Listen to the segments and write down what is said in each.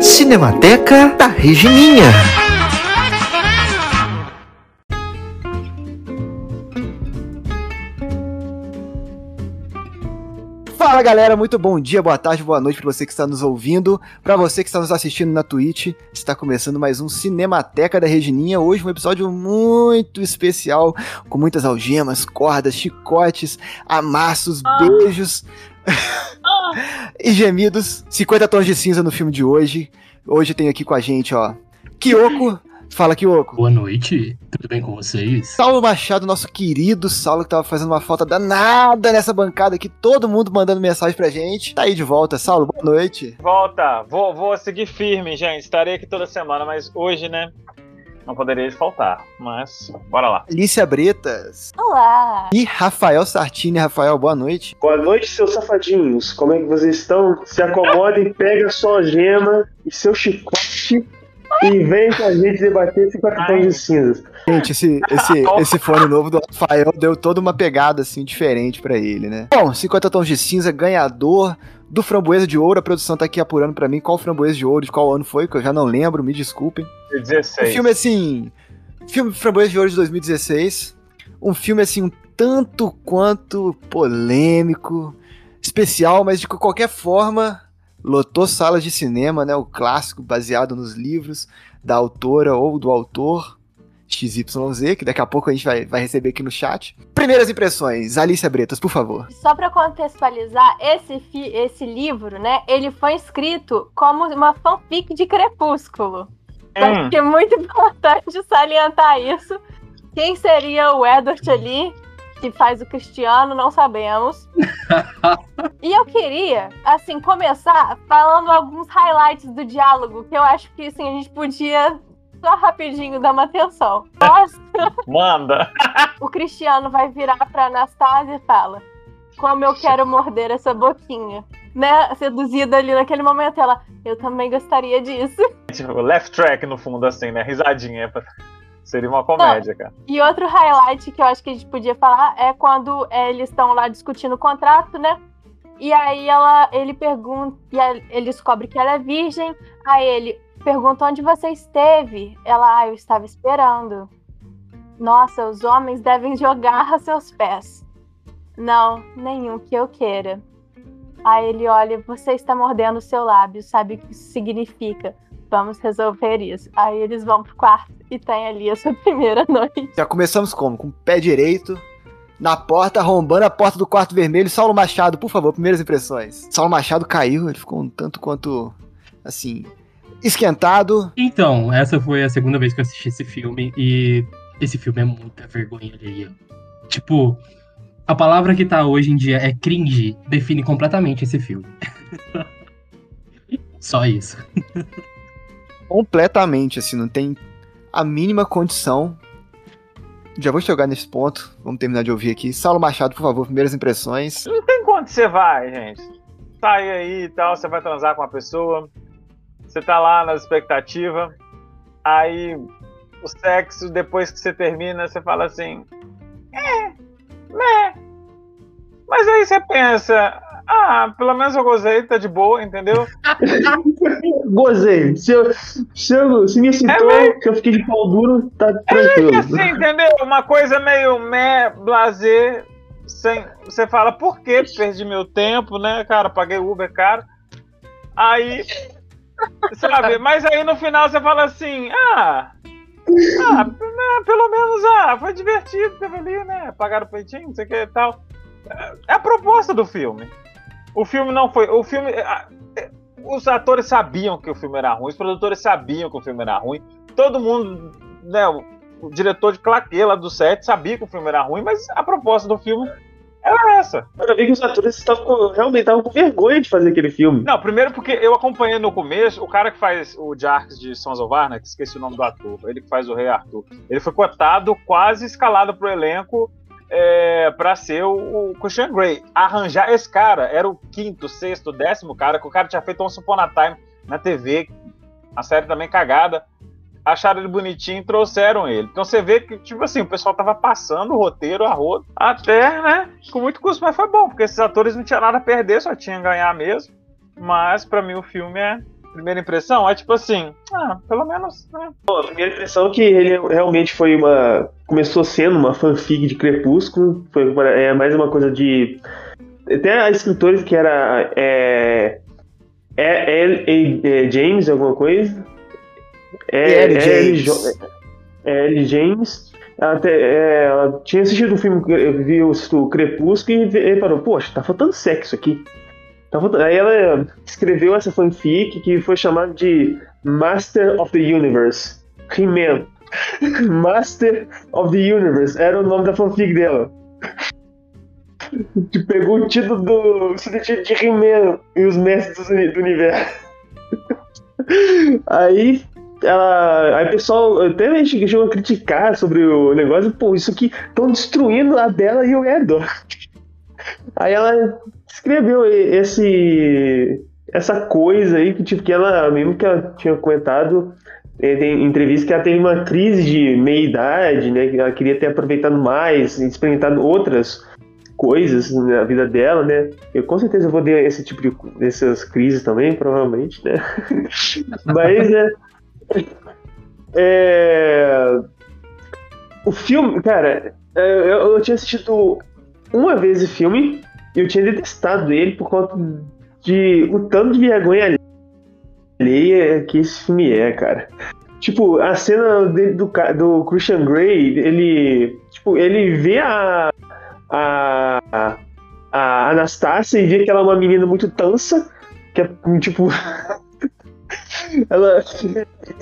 Cinemateca da Regininha. Fala galera, muito bom dia, boa tarde, boa noite para você que está nos ouvindo, para você que está nos assistindo na Twitch. Está começando mais um Cinemateca da Regininha. Hoje um episódio muito especial, com muitas algemas, cordas, chicotes, amassos, Ah. E gemidos. 50 tons de cinza no filme de hoje. Hoje tem aqui com a gente, ó, Kyoko. Fala, Kyoko. Boa noite, tudo bem com vocês? Saulo Machado, nosso querido Saulo, que tava fazendo uma falta danada nessa bancada aqui, todo mundo mandando mensagem pra gente. Tá aí de volta, Saulo, boa noite. Volta, vou, vou seguir firme, gente. Estarei aqui toda semana, mas hoje, né? Não poderia faltar. Mas, bora lá. Alicia Bretas Olá! e Rafael Sartini. Rafael, boa noite. Boa noite, seus safadinhos. Como é que vocês estão? Se acomodem, pega sua gema e seu chicote e vem com a gente debater 50 tons de cinzas. Gente, esse, esse, esse fone novo do Rafael deu toda uma pegada assim diferente pra ele, né? Bom, 50 tons de cinza, ganhador do Framboesa de Ouro. A produção tá aqui apurando pra mim qual Framboesa de Ouro, de qual ano foi, que eu já não lembro, me desculpem. Um 16. filme assim. Filme Framboesa de Ouro de 2016. Um filme assim, um tanto quanto polêmico, especial, mas de qualquer forma, lotou salas de cinema, né? O clássico baseado nos livros da autora ou do autor. XYZ, que daqui a pouco a gente vai, vai receber aqui no chat. Primeiras impressões, Alicia Bretas, por favor. Só pra contextualizar, esse, fi- esse livro, né, ele foi escrito como uma fanfic de Crepúsculo. Acho Hum, que é muito importante salientar isso. Quem seria o Edward ali, que faz o Cristiano, não sabemos. e eu queria, assim, começar falando alguns highlights do diálogo, que eu acho que, assim, a gente podia só rapidinho dar uma atenção. Nossa, manda. o Cristiano vai virar pra Anastasia e fala: Como eu quero morder essa boquinha. Né? Seduzida ali naquele momento, ela, eu também gostaria disso. Tipo, left track no fundo, assim, né? Risadinha. Seria uma comédia, cara. E outro highlight que eu acho que a gente podia falar é quando é, eles estão lá discutindo o contrato, né? E aí ela, ele pergunta, e ele descobre que ela é virgem. Aí ele pergunta onde você esteve. Ela, ah, eu estava esperando. Nossa, os homens devem jogar a seus pés. Não, nenhum que eu queira. Aí ele olha, você está mordendo o seu lábio, sabe o que isso significa? Vamos resolver isso. Aí eles vão pro quarto e tem ali essa primeira noite. Já começamos como? Com o pé direito, na porta, arrombando a porta do quarto vermelho. Saulo Machado, por favor, primeiras impressões. Saulo Machado caiu, ele ficou um tanto quanto, assim, esquentado. Então, essa foi a segunda vez que eu assisti esse filme e esse filme é muita vergonha alheia. Tipo, a palavra que tá hoje em dia é cringe, define completamente esse filme. Só isso. Completamente, assim, não tem a mínima condição. Já vou chegar nesse ponto, vamos terminar de ouvir aqui. Saulo Machado, por favor, primeiras impressões. Não tem quanto você vai, gente. Sai aí e tal, você vai transar com uma pessoa. Você tá lá na expectativa. Aí o sexo, depois que você termina, você fala assim. É, né? Mas aí você pensa, ah, pelo menos eu gozei, tá de boa, entendeu? Gozei. Se, eu, se, eu, se me excitou, que eu fiquei de pau duro, tá tranquilo. assim, entendeu? Uma coisa meio meh, blazer, sem. Você fala, por que perdi meu tempo, né, cara? Paguei Uber caro. Aí. Sabe? Mas aí no final você fala assim, ah. Ah, né, pelo menos, ah, foi divertido, teve ali, né? Pagaram o peitinho, não sei o que e tal. É a proposta do filme. O filme não foi. O filme. é, Os atores sabiam que o filme era ruim, os produtores sabiam que o filme era ruim. Todo mundo, né? O, diretor de claquê lá do set sabia que o filme era ruim, mas a proposta do filme era essa. Para ver que os atores estavam realmente estavam com vergonha de fazer aquele filme. Não, primeiro porque eu acompanhei no começo, o cara que faz o Jarks de Sons of Anarchy, esqueci o nome do ator, ele que faz o Rei Arthur, ele foi cotado, quase escalado pro elenco é, para ser o, o Christian Grey. Arranjar esse cara era o quinto, sexto, décimo cara, que o cara tinha feito Once Upon Time na TV, a série também cagada. Acharam ele bonitinho e trouxeram ele. Então você vê que, tipo assim, o pessoal tava passando o roteiro a rodo, até, né? Com muito custo, mas foi bom, porque esses atores não tinham nada a perder, só tinham a ganhar mesmo. Mas pra mim o filme é primeira impressão é tipo assim, ah, pelo menos, né? Bom, a primeira impressão é que ele realmente foi uma. Começou sendo uma fanfic de Crepúsculo. Foi é, mais uma coisa de. Até a escritora que era. É, é. A- é, James, alguma coisa. É, L. é James. Jo- é L. James. Ela, até- é, ela tinha assistido o filme, viu o Crepúsculo e parou, poxa, tá faltando sexo aqui. Tá faltando- Aí ela escreveu essa fanfic que foi chamada de Master of the Universe. He-Man. Master of the Universe. Era o nome da fanfic dela. Pegou o título do subtítulo de He-Man e os mestres do universo. Aí ela. Aí o pessoal até a gente chegou a criticar sobre o negócio, pô, isso aqui estão destruindo a Bela e o Edward. Aí ela escreveu esse essa coisa aí que tipo que ela mesmo que ela tinha comentado em entrevista que ela teve uma crise de meia idade, né? Que ela queria ter aproveitado mais, experimentado outras coisas na vida dela, né? Eu com certeza vou ter esse tipo de crises também, provavelmente, né? Mas né, é, o filme, cara, é, eu, eu tinha assistido uma vez o filme e eu tinha detestado ele por conta de o tanto de vergonha alheia que esse filme é, cara. Tipo, a cena do, do Christian Grey, ele. Tipo, ele vê a. A. A Anastácia e vê que ela é uma menina muito tansa. Que é tipo. ela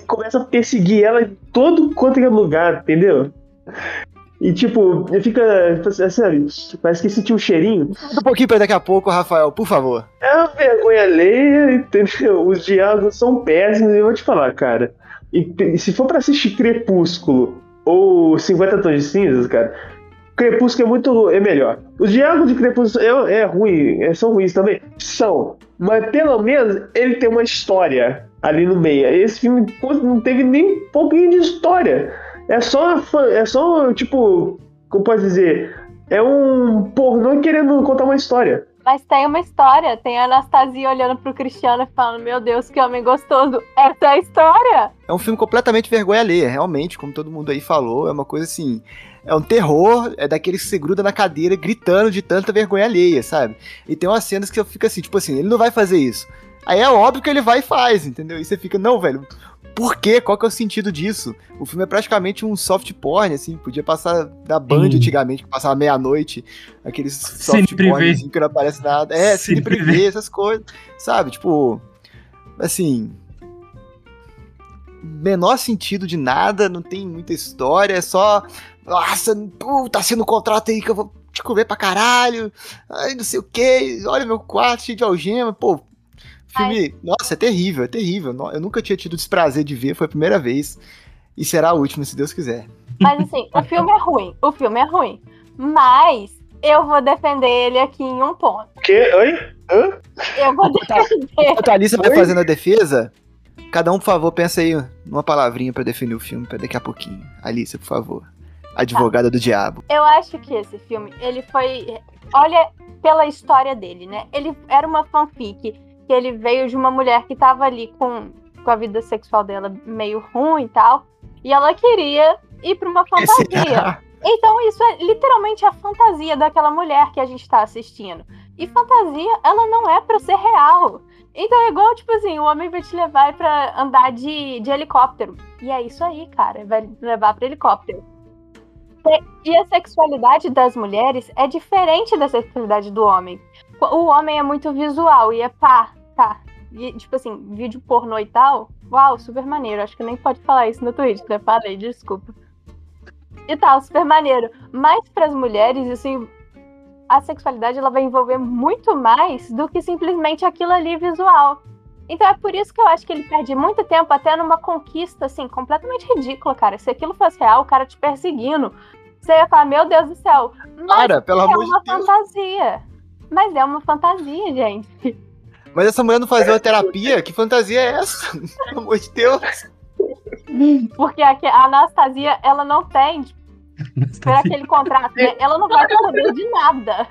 começa a perseguir ela em todo quanto é lugar, entendeu? E tipo, fica. Sabe, parece que sentiu um cheirinho. Um pouquinho pra daqui a pouco, Rafael, por favor. É uma vergonha alheia, entendeu? Os diálogos são péssimos, eu vou te falar, cara. E se for pra assistir Crepúsculo ou 50 Tons de Cinzas, cara, Crepúsculo é muito. é melhor. Os diálogos de Crepúsculo é, é ruim, é- são ruins também? São. Mas pelo menos ele tem uma história ali no meio. Esse filme não teve nem um pouquinho de história. É só. É só, tipo. Como pode dizer? É um pornô querendo contar uma história. Mas tem uma história, tem a Anastasia olhando pro Cristiano e falando, meu Deus, que homem gostoso. Essa é a história. É um filme completamente vergonha alheia, realmente, como todo mundo aí falou. É uma coisa assim. É um terror, é daquele que se gruda na cadeira gritando de tanta vergonha alheia, sabe? E tem umas cenas que eu fico assim, tipo assim, ele não vai fazer isso. Aí é óbvio que ele vai e faz, entendeu? E você fica, não, velho, por quê? Qual que é o sentido disso? O filme é praticamente um soft porn, assim, podia passar da Band Sim. antigamente, que passava meia-noite, aqueles soft Cine porn assim, que não aparece nada. É, Cine cine privê, essas coisas, sabe? Tipo, assim, menor sentido de nada, não tem muita história, é só. Nossa, tá sendo um contrato aí que eu vou te comer pra caralho. Ai, não sei o que. Olha meu quarto cheio de algema. Pô, filme. Nossa, é terrível, é terrível. Eu nunca tinha tido desprazer de ver, foi a primeira vez. E será a última, se Deus quiser. Mas assim, o filme é ruim. O filme é ruim. Mas eu vou defender ele aqui em um ponto. O quê? Oi? Hã? Eu vou defender. Enquanto a Alice vai fazendo a defesa, cada um, por favor, pensa aí numa palavrinha pra definir o filme pra daqui a pouquinho. Alice, por favor. Advogada do diabo. Eu acho que esse filme, ele foi. Olha pela história dele, né? Ele era uma fanfic que ele veio de uma mulher que tava ali com, com a vida sexual dela meio ruim e tal. E ela queria ir pra uma fantasia. Então, isso é literalmente a fantasia daquela mulher que a gente tá assistindo. E fantasia, ela não é pra ser real. Então é igual, tipo assim, o homem vai te levar pra andar de, de helicóptero. E é isso aí, cara. Vai levar pra helicóptero. E a sexualidade das mulheres é diferente da sexualidade do homem. O homem é muito visual e é pá, tá. E, tipo assim, vídeo pornô e tal. Uau, super maneiro. Acho que nem pode falar isso no Twitch, né? Parei, desculpa e tal, super maneiro. Mas para as mulheres, assim, a sexualidade ela vai envolver muito mais do que simplesmente aquilo ali visual. Então é por isso que eu acho que ele perde muito tempo até numa conquista, assim, completamente ridícula, cara. Se aquilo fosse real, o cara te perseguindo, você ia falar, meu Deus do céu. Mas Cara, pelo é amor uma de Deus. fantasia. Mas é uma fantasia, gente. Mas essa mulher não fazia uma terapia? Que fantasia é essa? Pelo amor de Deus. Porque a, a Anastasia, ela não tem, por aquele contrato, né? ela não vai poder de nada.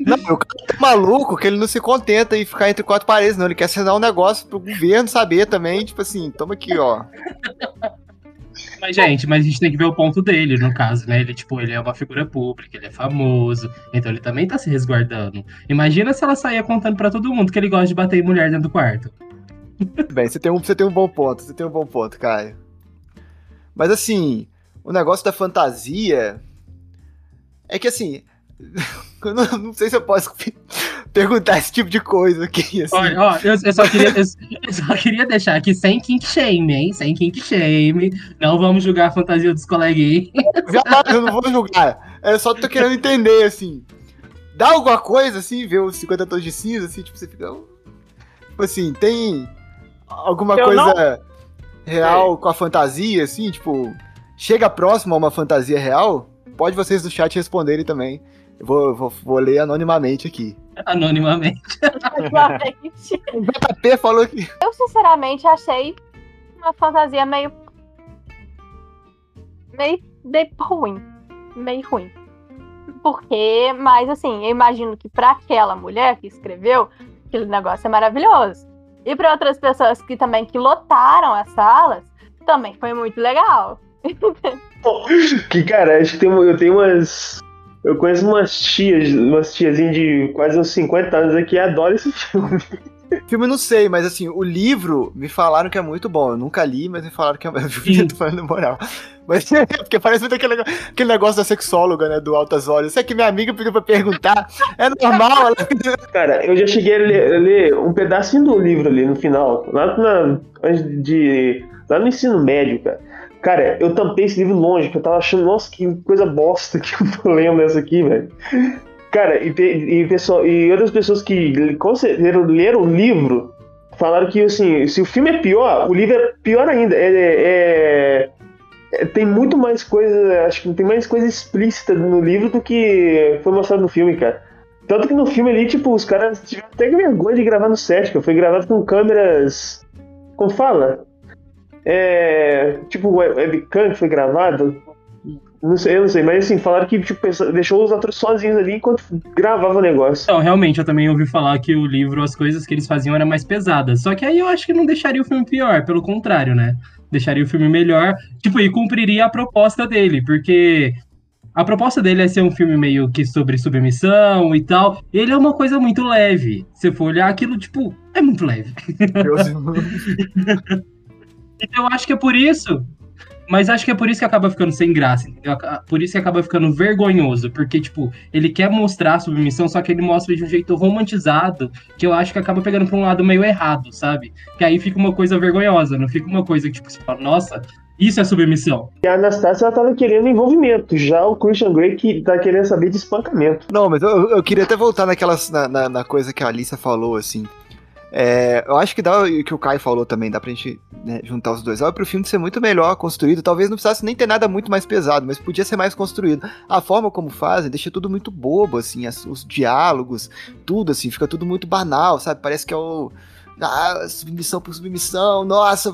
Não, o cara tá maluco que ele não se contenta em ficar entre quatro paredes, não. Ele quer assinar um negócio pro governo saber também, tipo assim, toma aqui, ó. Mas, gente, mas a gente tem que ver o ponto dele, no caso, né? Ele, tipo, ele é uma figura pública, ele é famoso, então ele também tá se resguardando. Imagina se ela saía contando pra todo mundo que ele gosta de bater em mulher dentro do quarto. Bem, você tem um, você tem um bom ponto, você tem um bom ponto, Caio. Mas assim, o negócio da fantasia é que assim, não, não sei se eu posso perguntar esse tipo de coisa aqui. Assim. Olha, ó, eu, eu só queria, eu, eu só queria deixar aqui sem kink shame, hein? Sem kink shame. Não vamos julgar a fantasia dos coleguinhas. Eu não vou julgar. É só tô querendo entender, assim. Dá alguma coisa, assim, ver os 50 tons de cinza, assim, tipo, você fica. Tipo assim, tem alguma Eu coisa real com a fantasia, assim, tipo, chega próximo a uma fantasia real? Pode vocês do chat responderem também. Eu vou, vou, vou ler anonimamente aqui. Anonimamente. Exatamente. O JP falou que. Eu, sinceramente, achei uma fantasia meio. meio, meio ruim. Meio ruim. Porque, mas assim, eu imagino que pra aquela mulher que escreveu, aquele negócio é maravilhoso. E pra outras pessoas que também que lotaram as salas, também foi muito legal. Que, cara, acho que tem, eu tenho umas. Eu conheço umas tias, umas tiazinhas de quase uns 50 anos aqui que adoram esse filme. Filme não sei, mas assim, o livro me falaram que é muito bom. Eu nunca li, mas me falaram que é. Eu tô falando moral. Mas porque parece muito aquele, negócio- aquele negócio da sexóloga, né? Do Altas Horas. Isso é que minha amiga pediu pra perguntar. É normal, ela. Cara, eu já cheguei a ler, a ler um pedacinho do livro ali no final, lá, na, de, lá no ensino médio, cara. Cara, eu tampei esse livro longe, porque eu tava achando, nossa, que coisa bosta que eu tô lendo essa aqui, velho. Cara, e, e, pessoal, e outras pessoas que certeza leram o livro falaram que, assim, se o filme é pior, o livro é pior ainda. É, é- é- tem muito mais coisa, acho que tem mais coisa explícita no livro do que foi mostrado no filme, cara. Tanto que no filme ali, tipo, os caras tiveram até vergonha de gravar no set, que foi gravado com câmeras. Como fala? É. Tipo, web- webcam que foi gravado. Não sei, eu não sei, mas assim, falaram que tipo, deixou os atores sozinhos ali enquanto gravava o negócio. Então, realmente, eu também ouvi falar que o livro, as coisas que eles faziam eram mais pesadas. Só que aí eu acho que não deixaria o filme pior, pelo contrário, né? Deixaria o filme melhor, tipo, e cumpriria a proposta dele, porque a proposta dele é ser um filme meio que sobre submissão e tal. Ele é uma coisa muito leve. Se for olhar aquilo, tipo, é muito leve. Então eu acho que é por isso. Mas acho que é por isso que acaba ficando sem graça, entendeu? Por isso que acaba ficando vergonhoso. Porque, tipo, ele quer mostrar a submissão, só que ele mostra de um jeito romantizado, que eu acho que acaba pegando pra um lado meio errado, sabe? Que aí fica uma coisa vergonhosa, não fica uma coisa que, tipo, você fala, nossa, isso é submissão. E a Anastácia ela tava querendo envolvimento, já o Christian Grey que tá querendo saber de espancamento. Não, mas eu, eu queria até voltar naquelas, na, na, na coisa que a Alissa falou, assim. É, eu acho que dá o que o Kai falou também, dá pra gente né, juntar os dois. Dá pro filme ser muito melhor construído. Talvez não precisasse nem ter nada muito mais pesado, mas podia ser mais construído. A forma como fazem deixa tudo muito bobo, assim, as- os diálogos, tudo, assim, fica tudo muito banal, sabe? Parece que é o. Ah, submissão por submissão, nossa,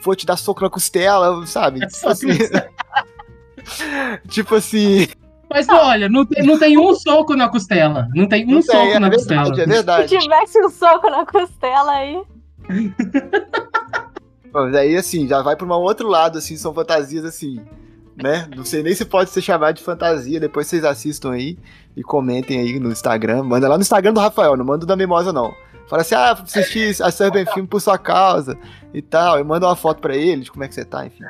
vou te dar soco na costela, sabe? É Tipo assim, tipo assim. Mas olha, não tem, não tem um soco na costela. Não tem um não soco é na verdade, costela. é verdade. Se tivesse um soco na costela aí. Mas aí, assim, já vai pra um outro lado, assim, são fantasias, assim, né? Não sei nem se pode ser chamado de fantasia, depois vocês assistam aí e comentem aí no Instagram. Manda lá no Instagram do Rafael, não manda o da Mimosa, não. Fala assim, ah, assisti a Serbian Film por sua causa e tal. E manda uma foto pra ele de como é que você tá, enfim.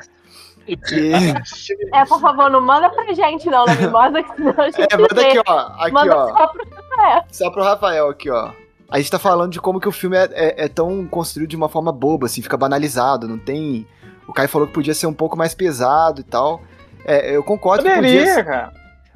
E- É, por favor, não manda pra gente, não, na mimosa, que senão a gente é, manda vê. aqui, ó. Aqui, Manda ó. só pro Rafael. Só pro Rafael aqui, ó. A gente tá falando de como que o filme é, é- é tão construído de uma forma boba, assim, fica banalizado, não tem... O Caio falou que podia ser um pouco mais pesado e tal. É, eu concordo que podia cara.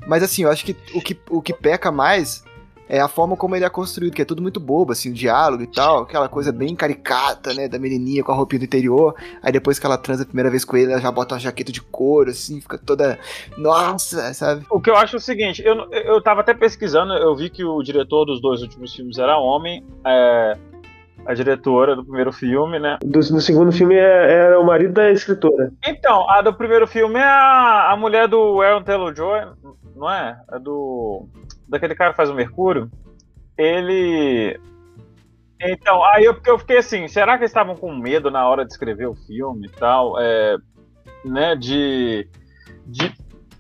Mas assim, eu acho que o que, o que peca mais é a forma como ele é construído, que é tudo muito bobo, assim, o diálogo e tal, aquela coisa bem caricata, né, da menininha com a roupinha do interior, aí depois que ela transa a primeira vez com ele, ela já bota uma jaqueta de couro, assim, fica toda, nossa, sabe? O que eu acho é o seguinte, eu, eu tava até pesquisando, eu vi que o diretor dos dois últimos filmes era homem. é, a diretora do primeiro filme, né? Do, no segundo filme é- era o marido da escritora. Então, a do primeiro filme é a, a mulher do Aaron Taylor-Joy, não é? É do... daquele cara que faz o Mercúrio. Ele... Então, aí eu, eu fiquei assim, será que eles estavam com medo na hora de escrever o filme e tal? É, né, de, de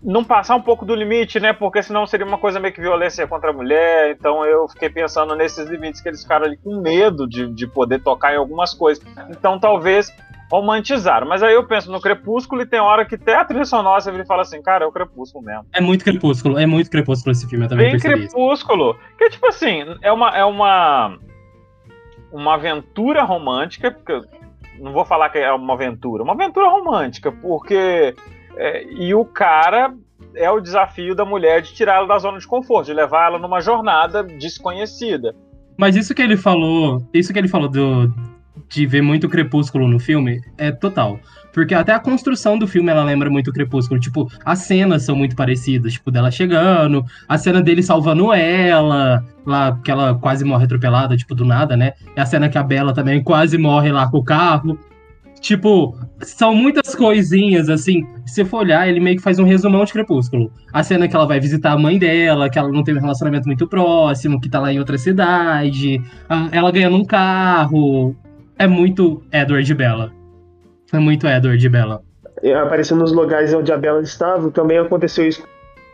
não passar um pouco do limite, né? Porque senão seria uma coisa meio que violência contra a mulher. Então eu fiquei pensando nesses limites que eles ficaram ali com medo de, de poder tocar em algumas coisas. Então talvez romantizaram. Mas aí eu penso no Crepúsculo e tem hora que até a trilha sonora você vira e fala assim, cara, é o Crepúsculo mesmo. É muito crepúsculo, é muito crepúsculo esse filme, eu também Bem percebi isso. Crepúsculo. Que tipo assim, é uma. É uma uma aventura romântica, porque não vou falar que é uma aventura, uma aventura romântica, porque é, e o cara é o desafio da mulher de tirá-la da zona de conforto, de levar ela numa jornada desconhecida. Mas isso que ele falou, isso que ele falou do, de ver muito crepúsculo no filme, é total. Porque até a construção do filme ela lembra muito Crepúsculo. Tipo, as cenas são muito parecidas. Tipo, dela chegando, a cena dele salvando ela, lá que ela quase morre atropelada, tipo, do nada, né? A cena que a Bela também quase morre lá com o carro. Tipo, são muitas coisinhas, assim. Se for olhar, ele meio que faz um resumão de Crepúsculo. A cena que ela vai visitar a mãe dela, que ela não teve um relacionamento muito próximo, que tá lá em outra cidade, ela ganhando um carro. É muito Edward Bella. É muito Edward Bella. Aparecendo nos lugares onde a Bella estava, também aconteceu isso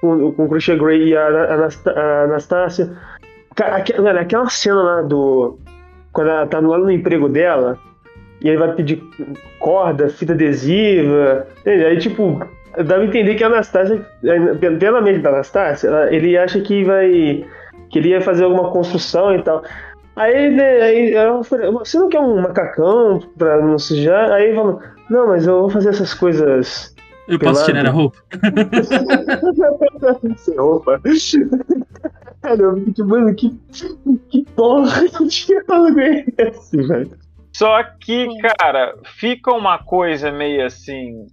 com, com o Christian Grey e a, Anast- a Anastácia. Cara, aque- mano, aquela cena lá do. Quando ela tá lá no emprego dela, e aí vai pedir corda, fita adesiva. entende? Aí, tipo, dá pra entender que a Anastácia, eh, pela mente da Anastácia, ele acha que vai. que ele ia fazer alguma construção e tal. Aí, né, aí ela falou, você não quer um macacão pra não sujar? Aí ele falou, não, mas eu vou fazer essas coisas Eu posso Pelado? tirar a roupa? sem roupa. Cara, eu fiquei tipo, mano, que, que porra de diálogo é esse, velho? Só que, cara, fica uma coisa meio assim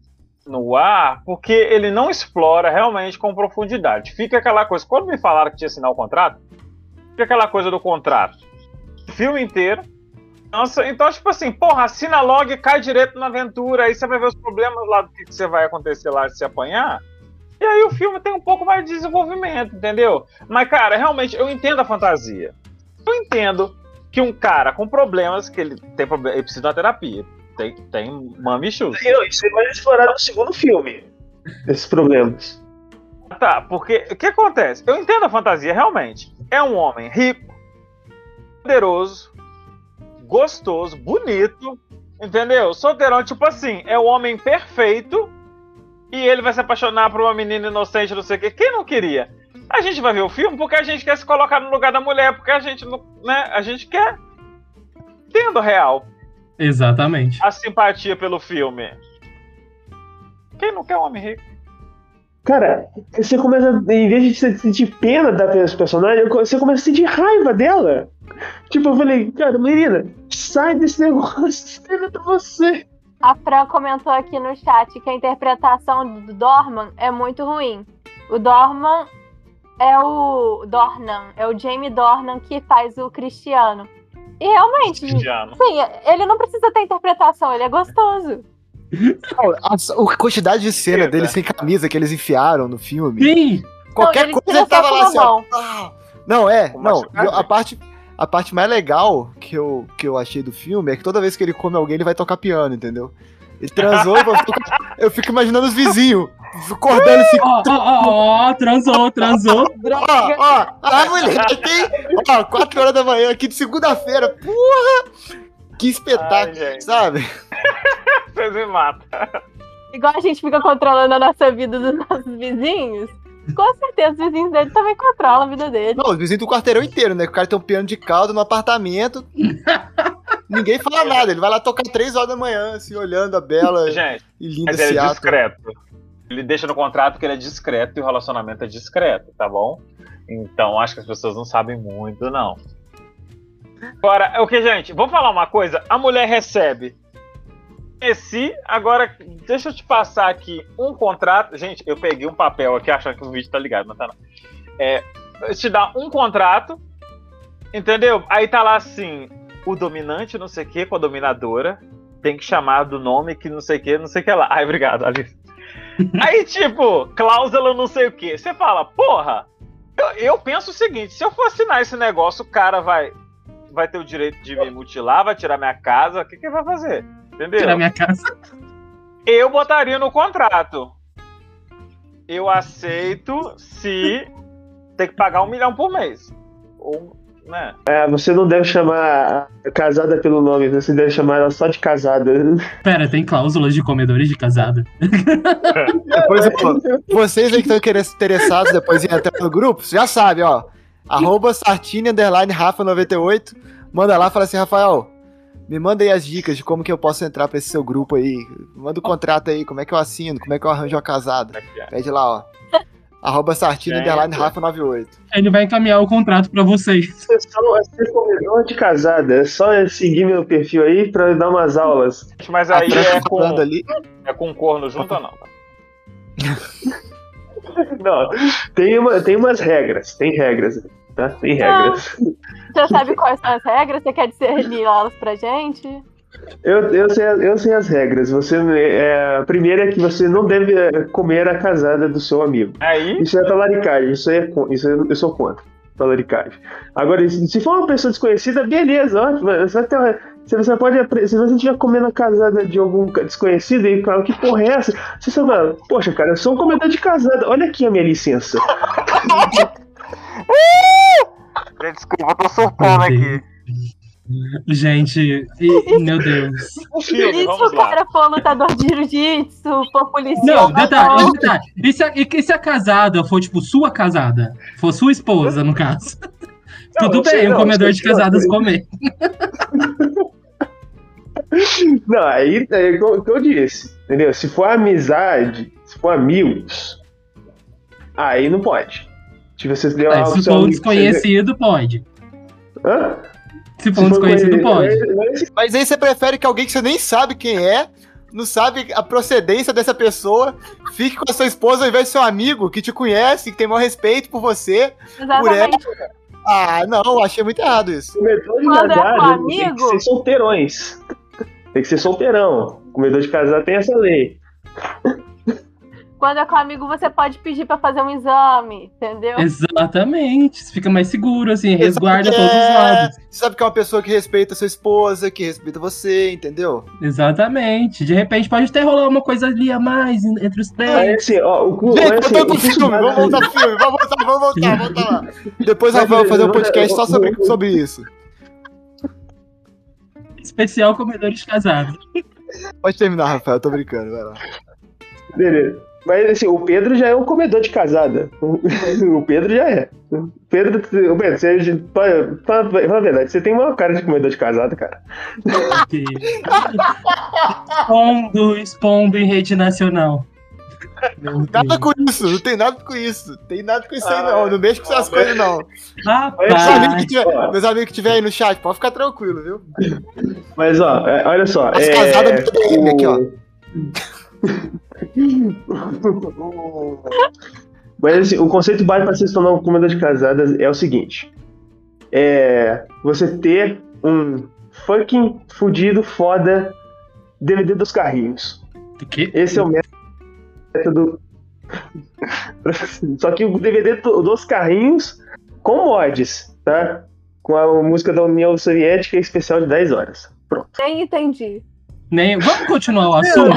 no ar, porque ele não explora realmente com profundidade. Fica aquela coisa. Quando me falaram que tinha assinar o contrato, fica aquela coisa do contrato. Filme inteiro. Nossa, então, tipo assim, porra, assina logo e cai direto na aventura. Aí você vai ver os problemas lá do que, que você vai acontecer lá de se apanhar. E aí o filme tem um pouco mais de desenvolvimento, entendeu? Mas, cara, realmente, eu entendo a fantasia. Eu entendo que um cara com problemas, que ele tem problema, ele precisa de uma terapia. Tem, tem mami. Não, Isso é mais explorado no segundo filme. Esses problemas. Tá, porque o que acontece? Eu entendo a fantasia, realmente. É um homem rico, poderoso, gostoso, bonito, entendeu? Solteirão, tipo assim, é o homem perfeito e ele vai se apaixonar por uma menina inocente, não sei o quê. Quem não queria? A gente vai ver o filme porque a gente quer se colocar no lugar da mulher, porque a gente não, né? A gente quer tendo real Exatamente. a simpatia pelo filme. Quem não quer um homem rico? Cara, você começa, em vez de sentir pena da personagem, você começa a sentir raiva dela. Tipo, eu falei, cara, menina, sai desse negócio, escreve pra você. A Fran comentou aqui no chat que a interpretação do Dorman é muito ruim. O Dorman é o Dornan, é o Jamie Dornan que faz o Cristiano. E realmente, Indiano. sim, ele não precisa ter interpretação, ele é gostoso. A, a quantidade de cena Eita. dele sem camisa que eles enfiaram no filme. Sim! Qualquer ele coisa ele tava só lá assim, ó. Ah! Não, é, não. machucado? A parte, a parte mais legal que eu, que eu achei do filme é que toda vez que ele come alguém, ele vai tocar piano, entendeu? Ele transou e vai tocar... Eu fico imaginando os vizinhos acordando assim. Ó, ó, ó, ó, transou, transou. Ó, ó, a mulher tem. Ó, 4 horas da manhã aqui de segunda-feira. Porra! Que espetáculo, Ai, sabe? Vocês me matam. Igual a gente fica controlando a nossa vida dos nossos vizinhos, com certeza os vizinhos dele também controlam a vida dele. Não, os vizinhos do quarteirão inteiro, né? Que o cara tem um piano de caldo no apartamento. Ninguém fala nada, ele vai lá tocar 3 horas da manhã, assim, olhando a bela Gente, e linda mas ele é discreto. Ele deixa no contrato que ele é discreto e o relacionamento é discreto, tá bom? Então acho que as pessoas não sabem muito, não. Agora, o que, gente? Vou falar uma coisa. A mulher recebe esse. Agora, deixa eu te passar aqui um contrato. Gente, eu peguei um papel aqui achando que o vídeo tá ligado, não tá não. É, te dá um contrato, entendeu? Aí tá lá assim: o dominante não sei o que com a dominadora tem que chamar do nome que não sei o que, não sei o que lá. Ai, obrigado, Alice. Aí, tipo, cláusula não sei o que. Você fala, porra, eu, eu penso o seguinte: se eu for assinar esse negócio, o cara vai, vai ter o direito de me mutilar, vai tirar minha casa, o que, que ele vai fazer? Entendeu? Tirar minha casa. Eu botaria no contrato. Eu aceito se tem que pagar um milhão por mês. Ou, né? É, você não deve chamar a casada pelo nome, você deve chamar ela só de casada. Pera, tem cláusulas de comedores de casada. Depois, ó, vocês aí que estão querendo- interessados depois em entrar no grupo, você já sabe, ó. Arroba Sartini underline Rafa98. Manda lá e fala assim, Rafael, me manda aí as dicas de como que eu posso entrar pra esse seu grupo aí. Manda o contrato aí, como é que eu assino, como é que eu arranjo uma casada. Pede lá, ó. Arroba Sartini Gente. underline Rafa98. Ele vai encaminhar o contrato pra vocês. Você só é ser comedor de casada. É só seguir meu perfil aí pra dar umas aulas. Mas A aí é com, ali. é com corno junto ou não? Não, tem, uma, tem umas regras. Tem regras, tá? Tem regras. Você sabe quais são as regras? Você quer discernir elas pra gente? Eu, eu, sei, eu sei as regras. Você, é, a primeira é que você não deve é, comer a casada do seu amigo. Aí, Isso é talaricagem, isso, é, isso aí eu sou contra. Talaricagem. Agora, se for uma pessoa desconhecida, beleza, ótimo. Se você pode. Se você estiver comendo a casada de algum desconhecido e fala, que porra é essa? Você sabe, mano, poxa, cara, eu sou um comedor de casada. Olha aqui a minha licença. desculpa, eu tô surtando aqui. Gente, e- meu Deus. O filme, E se vamos o lá. cara for lutador de jiu-jitsu, for policial? Não, detalhe, um detalhe. E se, a, e se a casada for, tipo, sua casada? For sua esposa, no caso. Não, Tudo bem, um não, comedor de casadas não. comer. Não, aí é o que eu disse, entendeu? Se for amizade, se for amigos, aí não pode. Se você der É, se for um de- desconhecido, pode. Hã? Se for um desconhecido, conhe- pode. Mas- aí você prefere que alguém que você nem sabe quem é, não sabe a procedência dessa pessoa, fique com a sua esposa ao invés de seu amigo que te conhece, que tem maior respeito por você. Exatamente. Ah, não, achei muito errado isso. Comedor de Quando é casado com tem que amigo? ser solteirões. Tem que ser solteirão. Comedor de casado tem essa lei. Quando é com amigo, você pode pedir pra fazer um exame, entendeu? Exatamente. Você fica mais seguro, assim, resguarda É, todos os lados. Você sabe que é uma pessoa que respeita a sua esposa, que respeita você, entendeu? Exatamente. De repente pode até rolar uma coisa ali a mais en- entre os Aí três. assim, ó, o cu. Gente, assim, o que filme, vamos voltar pro filme, vamos voltar, vamos voltar, voltar lá. Depois Rafael vai fazer um eu- podcast eu- só sobre, eu- sobre isso. Especial comedores casados. Pode terminar, Rafael, tô brincando, vai lá. Beleza. Mas assim, o Pedro já é um comedor de casada. O Pedro já é. O Pedro, o Pedro você, verdade, você tem uma cara de comedor de casada, cara. Ok. expondo, expondo em rede nacional. Nada com isso, não tem nada com isso. Tem nada com isso aí, Ah, não. Não mexe com essas ah, coisas, não. Meus amigos, Rapaz, que tiver, meus amigos que tiver aí no chat, pode ficar tranquilo, viu? Mas ó, é, olha só. As é, casadas do TDM aqui, ó. Mas assim, o conceito básico para se tornar um comedor de casadas é o seguinte: é você ter um fucking fudido foda DVD dos carrinhos. o quê? Esse é o método. Só que o DVD do- dos carrinhos com mods, tá? Com a música da União Soviética especial de 10 horas. Pronto. Nem entendi. Nem... Vamos continuar o assunto?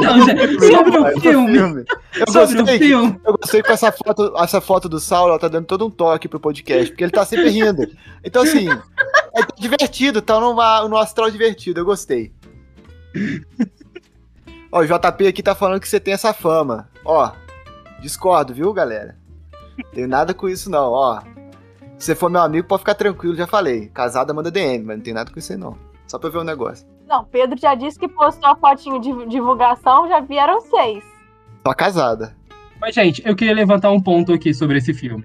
Não, gente, sobre o filme. Eu Sobre o gostei, que- filme. eu gostei que essa foto, essa foto do Saulo ela tá dando todo um toque pro podcast, porque ele tá sempre rindo. Então, assim, é divertido, tá numa, no astral divertido, eu gostei. Ó, o JP aqui tá falando que você tem essa fama. Ó, discordo, viu, galera? Tenho nada com isso, não, ó. Se você for meu amigo, pode ficar tranquilo, já falei. Casada manda DM, mas não tem nada com isso aí, não. Só pra ver um negócio. Não, Pedro já disse que postou a fotinho de divulgação, já vieram seis. Só casada. Mas, gente, eu queria levantar um ponto aqui sobre esse filme.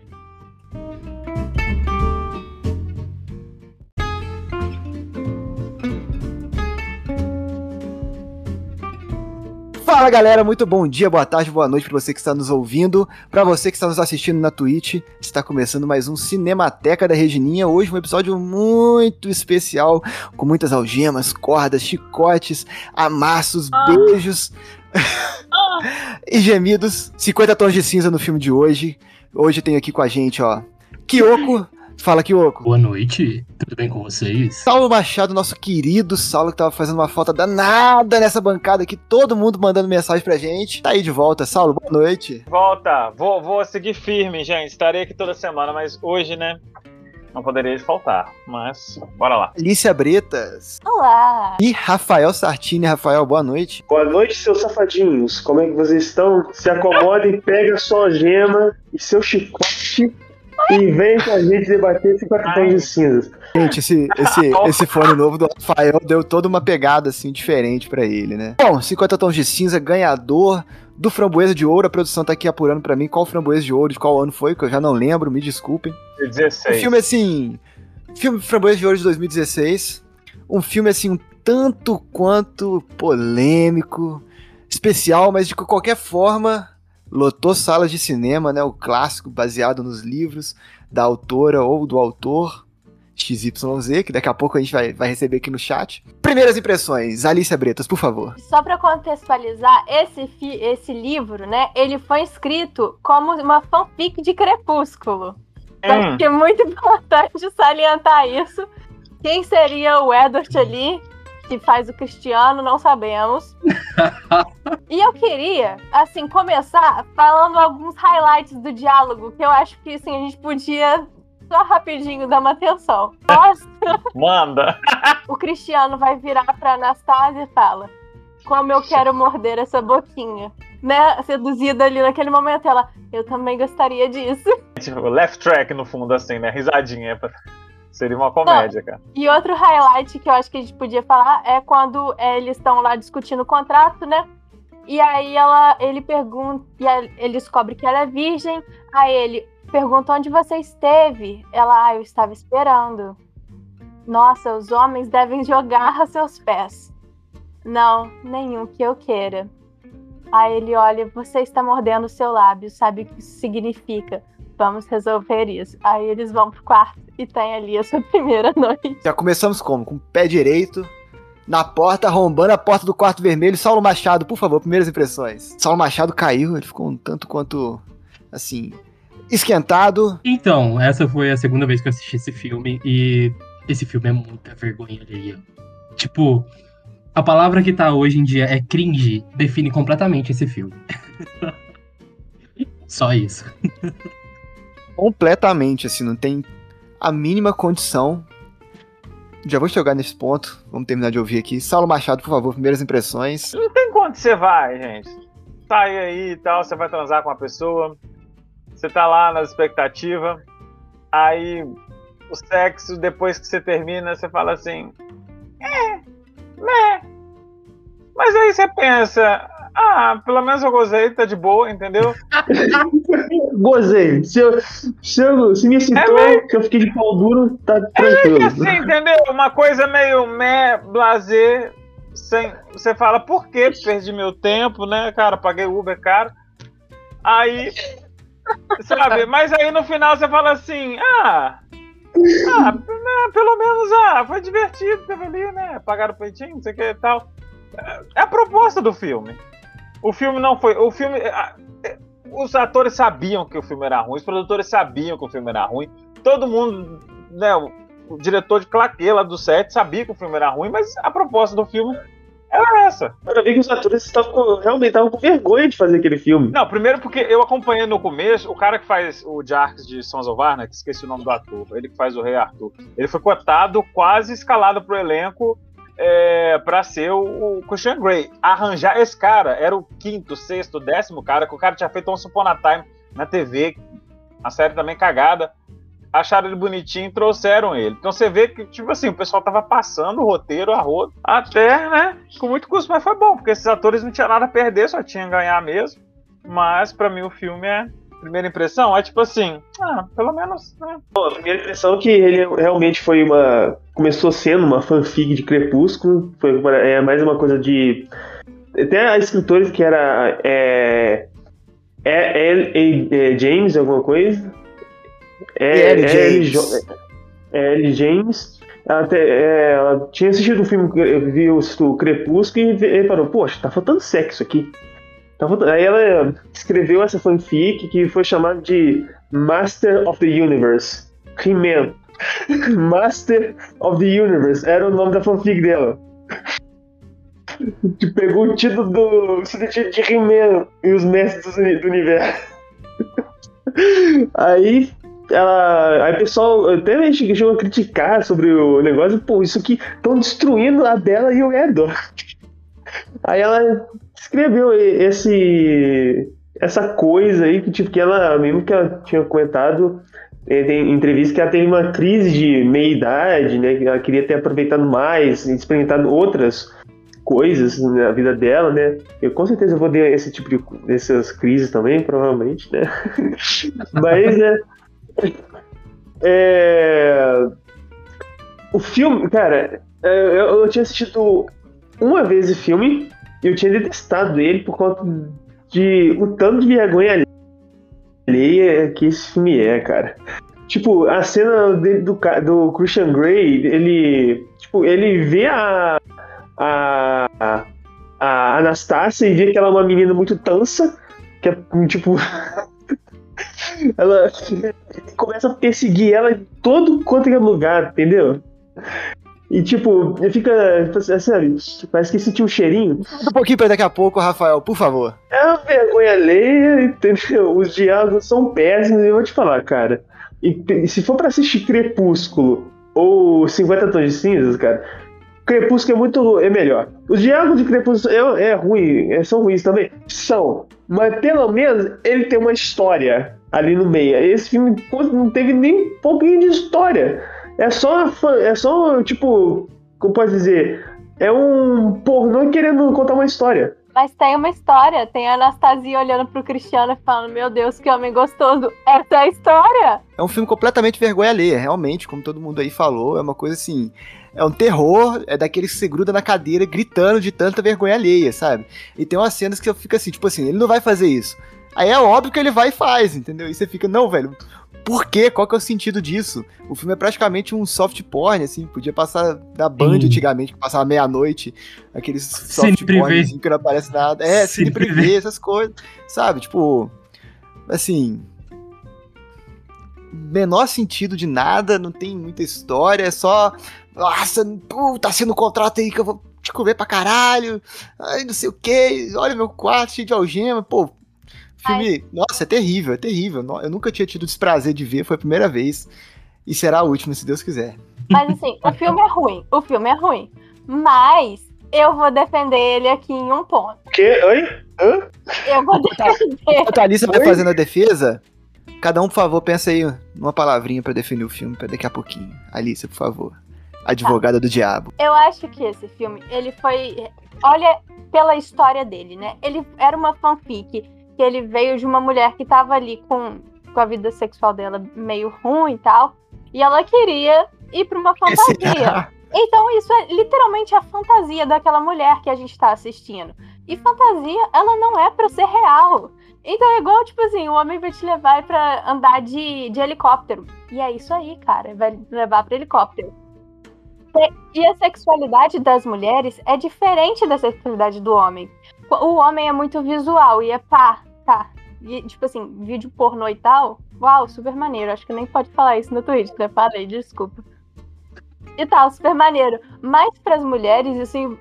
Fala galera, muito bom dia, boa tarde, boa noite para você que está nos ouvindo, para você que está nos assistindo na Twitch. Está começando mais um Cinemateca da Regininha. Hoje um episódio muito especial, com muitas algemas, cordas, chicotes, amassos, Ah. beijos e gemidos. 50 tons de cinza no filme de hoje. Hoje tem aqui com a gente, ó, Kyoko. Fala, Kyoko. Boa noite, tudo bem com vocês? Saulo Machado, nosso querido Saulo, que tava fazendo uma falta danada nessa bancada aqui, todo mundo mandando mensagem pra gente. Tá aí de volta. Saulo, boa noite. Volta, vou, vou seguir firme, gente. Estarei aqui toda semana, mas hoje, né? Não poderia faltar. Mas, bora lá. Alicia Bretas Olá! e Rafael Sartini. Rafael, boa noite. Boa noite, seus safadinhos. Como é que vocês estão? Se acomodem, pega sua gema e seu chicote e vem com a gente debater 50 tons de cinzas. Gente, esse, esse, esse fone novo do Rafael deu toda uma pegada assim diferente pra ele, né? Bom, 50 tons de cinza, ganhador do Framboesa de Ouro. A produção tá aqui apurando pra mim qual Framboesa de Ouro, de qual ano foi, que eu já não lembro, me desculpem. Um 16. filme assim. Filme Framboesa de Ouro de 2016. Um filme assim, um tanto quanto polêmico, especial, mas de qualquer forma lotou salas de cinema, né? O clássico baseado nos livros da autora ou do autor. XYZ, que daqui a pouco a gente vai, vai receber aqui no chat. Primeiras impressões, Alicia Bretas, por favor. Só pra contextualizar, esse, fi- esse livro, né, ele foi escrito como uma fanfic de Crepúsculo. Hum, Acho que é muito importante salientar isso. Quem seria o Edward ali, que faz o Cristiano, não sabemos. e eu queria, assim, começar falando alguns highlights do diálogo, que eu acho que, assim, a gente podia só rapidinho dar uma atenção. Nossa, manda. o Cristiano vai virar pra Anastasia e fala: Como eu quero morder essa boquinha. Né? Seduzida ali naquele momento, ela, eu também gostaria disso. Tipo, left track no fundo, assim, né? Risadinha. Seria uma comédia, cara. E outro highlight que eu acho que a gente podia falar é quando é, eles estão lá discutindo o contrato, né? E aí ela, ele pergunta, e aí ele descobre que ela é virgem. Aí ele pergunta onde você esteve. Ela, ah, eu estava esperando. Nossa, os homens devem jogar a seus pés. Não, nenhum que eu queira. Aí ele olha, você está mordendo o seu lábio, sabe o que isso significa? Vamos resolver isso. Aí eles vão pro quarto e tem ali a sua primeira noite. Já começamos como? Com o pé direito, na porta, arrombando a porta do quarto vermelho. Saulo Machado, por favor, primeiras impressões. Saulo Machado caiu, ele ficou um tanto quanto, assim, esquentado. Então, essa foi a segunda vez que eu assisti esse filme e esse filme é muita vergonha alheia. Tipo, a palavra que tá hoje em dia é cringe, define completamente esse filme. Só isso. Completamente, assim, não tem a mínima condição. Já vou chegar nesse ponto, vamos terminar de ouvir aqui. Saulo Machado, por favor, primeiras impressões. Não tem quanto você vai, gente. Sai aí e tal, você vai transar com uma pessoa. Você tá lá na expectativa. Aí o sexo, depois que você termina, você fala assim. É, né? Mas aí você pensa, ah, pelo menos eu gozei, tá de boa, entendeu? Gozei. Se, eu, se, eu, se me excitou, É que eu fiquei de pau duro, tá tranquilo. assim, entendeu? Uma coisa meio meh, blazer, sem, você fala, por que perdi meu tempo, né, cara? Paguei Uber caro. Aí, sabe? Mas aí no final você fala assim, ah, ah, né, pelo menos, ah, foi divertido, teve ali, né? Pagaram o peitinho, não sei o que e tal. É a proposta do filme. O filme não foi. O filme. é, Os atores sabiam que o filme era ruim, os produtores sabiam que o filme era ruim. Todo mundo, né? O, diretor de claquê lá do set sabia que o filme era ruim, mas a proposta do filme era essa. Pra ver que os atores estavam realmente estavam com vergonha de fazer aquele filme. Não, primeiro porque eu acompanhei no começo, o cara que faz o Jarks de Sons of Anarchy, esqueci o nome do ator, ele que faz o Rei Arthur, ele foi cotado, quase escalado pro elenco é, para ser o, Christian Grey. Arranjar esse cara era o quinto, sexto, décimo cara, que o cara tinha feito Upon a Time na TV, a série também cagada. Acharam ele bonitinho e trouxeram ele. Então você vê que, tipo assim, o pessoal tava passando o roteiro a rodo, até, né? Com muito custo, mas foi bom, porque esses atores não tinham nada a perder, só tinham a ganhar mesmo. Mas pra mim o filme é. Primeira impressão é tipo assim, ah, pelo menos, né? Bom, a primeira impressão é que ele realmente foi uma. Começou sendo uma fanfic de Crepúsculo. Foi uma- é mais uma coisa de. Tem a escritora que era. É, é, L. é, James, alguma coisa. É, L. é James. Jo- é L. James. Ela, te- é, ela tinha assistido o filme, viu o Crepúsculo e ve- e parou, poxa, tá faltando sexo aqui. Faltando- Aí ela escreveu essa fanfic que foi chamada de Master of the Universe. He-Man. Master of the Universe era o nome da fanfic dela. Pegou o título do subtítulo de He-Man e os Mestres do Uni- do Universo. Aí ela. Aí o pessoal até chegou a criticar sobre o negócio, pô, isso aqui estão destruindo a Bela e o Edward. Aí ela escreveu esse essa coisa aí que tipo que ela mesmo que ela tinha comentado em entrevista que ela teve uma crise de meia idade, né? Que ela queria ter aproveitado mais, experimentado outras coisas na vida dela, né? Eu com certeza vou ter esse tipo de dessas crises também, provavelmente, né? Mas né, é, o filme, cara, é, eu, eu tinha assistido uma vez o filme eu tinha detestado ele por conta de o tanto de vergonha alheia que esse filme é, cara. Tipo, a cena dele do, do Christian Grey, ele. Tipo, ele vê a. A. A Anastácia e vê que ela é uma menina muito tansa, que é tipo. ela começa a perseguir ela em todo quanto é lugar, entendeu? E tipo, fica. Sabe, parece que sentiu um cheirinho. Um pouquinho pra daqui a pouco, Rafael, por favor. É uma vergonha alheia, entendeu? Os diálogos são péssimos, eu vou te falar, cara. E, se for pra assistir Crepúsculo ou 50 Tons de Cinzas, cara, Crepúsculo é muito é melhor. Os diálogos de Crepúsculo é, é ruim, é- são ruins também? São. Mas pelo menos ele tem uma história ali no meio. Esse filme não teve nem um pouquinho de história. É só, é só tipo, como pode dizer, é um pornô querendo contar uma história. Mas tem uma história. Tem a Anastasia olhando pro Cristiano e falando: Meu Deus, que homem gostoso. Essa é a história. É um filme completamente vergonha alheia, realmente, como todo mundo aí falou. É uma coisa assim. É um terror, é daquele que se gruda na cadeira gritando de tanta vergonha alheia, sabe? E tem umas cenas que eu fico assim, tipo assim, ele não vai fazer isso. Aí é óbvio que ele vai e faz, entendeu? E você fica, não, velho, por quê? Qual que é o sentido disso? O filme é praticamente um soft porn, assim, podia passar na Band Sim. antigamente, que passava meia-noite, aqueles Cine soft privê. porn assim, que não aparece nada. É, Cine cine privê, essas coisas, sabe? Tipo, assim, menor sentido de nada, não tem muita história, é só. Nossa, tá sendo um contrato aí que eu vou te comer pra caralho. Ai, não sei o que. Olha meu quarto cheio de algema. Pô, filme. Nossa, é terrível, é terrível. Eu nunca tinha tido desprazer de ver, foi a primeira vez. E será a última, se Deus quiser. Mas assim, o filme é ruim. O filme é ruim. Mas eu vou defender ele aqui em um ponto. Que? Oi? Hã? Eu vou defender. Enquanto a Alissa vai fazendo a defesa, cada um, por favor, pensa aí numa palavrinha pra definir o filme pra daqui a pouquinho. Alissa, por favor. Advogada do diabo. Eu acho que esse filme, ele foi. Olha pela história dele, né? Ele era uma fanfic que ele veio de uma mulher que tava ali com, com a vida sexual dela meio ruim e tal. E ela queria ir pra uma fantasia. Então, isso é literalmente a fantasia daquela mulher que a gente tá assistindo. E fantasia, ela não é pra ser real. Então é igual, tipo assim, o homem vai te levar pra andar de, de helicóptero. E é isso aí, cara. Vai levar pra helicóptero. E a sexualidade das mulheres é diferente da sexualidade do homem. O homem é muito visual e é pá, tá. E, tipo assim, vídeo pornô e tal. Uau, super maneiro. Acho que nem pode falar isso no Twitch, né? Falei, desculpa. E tal, super maneiro. Mas pras mulheres, assim,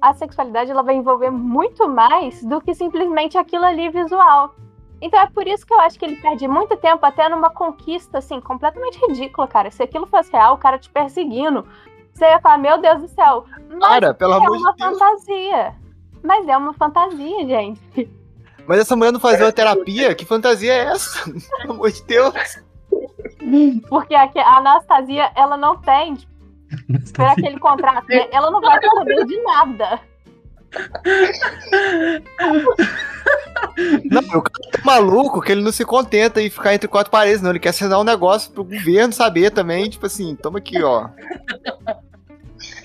a sexualidade ela vai envolver muito mais do que simplesmente aquilo ali visual. Então é por isso que eu acho que ele perde muito tempo até numa conquista, assim, completamente ridícula, cara. Se aquilo fosse real, o cara te perseguindo, você ia falar, meu Deus do céu. Mas Cara, pelo é amor uma de Deus. fantasia. Mas é uma fantasia, gente. Mas essa mulher não fazia uma terapia? Que fantasia é essa? Pelo amor de Deus. Porque a, a Anastasia, ela não tem, tipo, por aquele contrato, né? Ela não vai poder de nada. Não, o cara tá maluco que ele não se contenta em ficar entre quatro paredes, não. Ele quer assinar um negócio pro governo saber também, tipo assim, toma aqui, ó.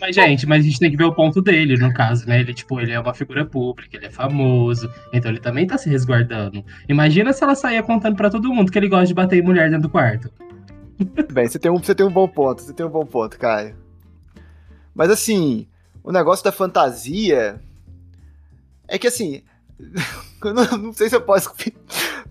Mas, gente, mas a gente tem que ver o ponto dele, no caso, né? Ele, tipo, ele é uma figura pública, ele é famoso, então ele também tá se resguardando. Imagina se ela saía contando pra todo mundo que ele gosta de bater em mulher dentro do quarto. Bem, você tem, um, você tem um bom ponto, você tem um bom ponto, Caio. Mas assim, o negócio da fantasia é que assim, eu não, não sei se eu posso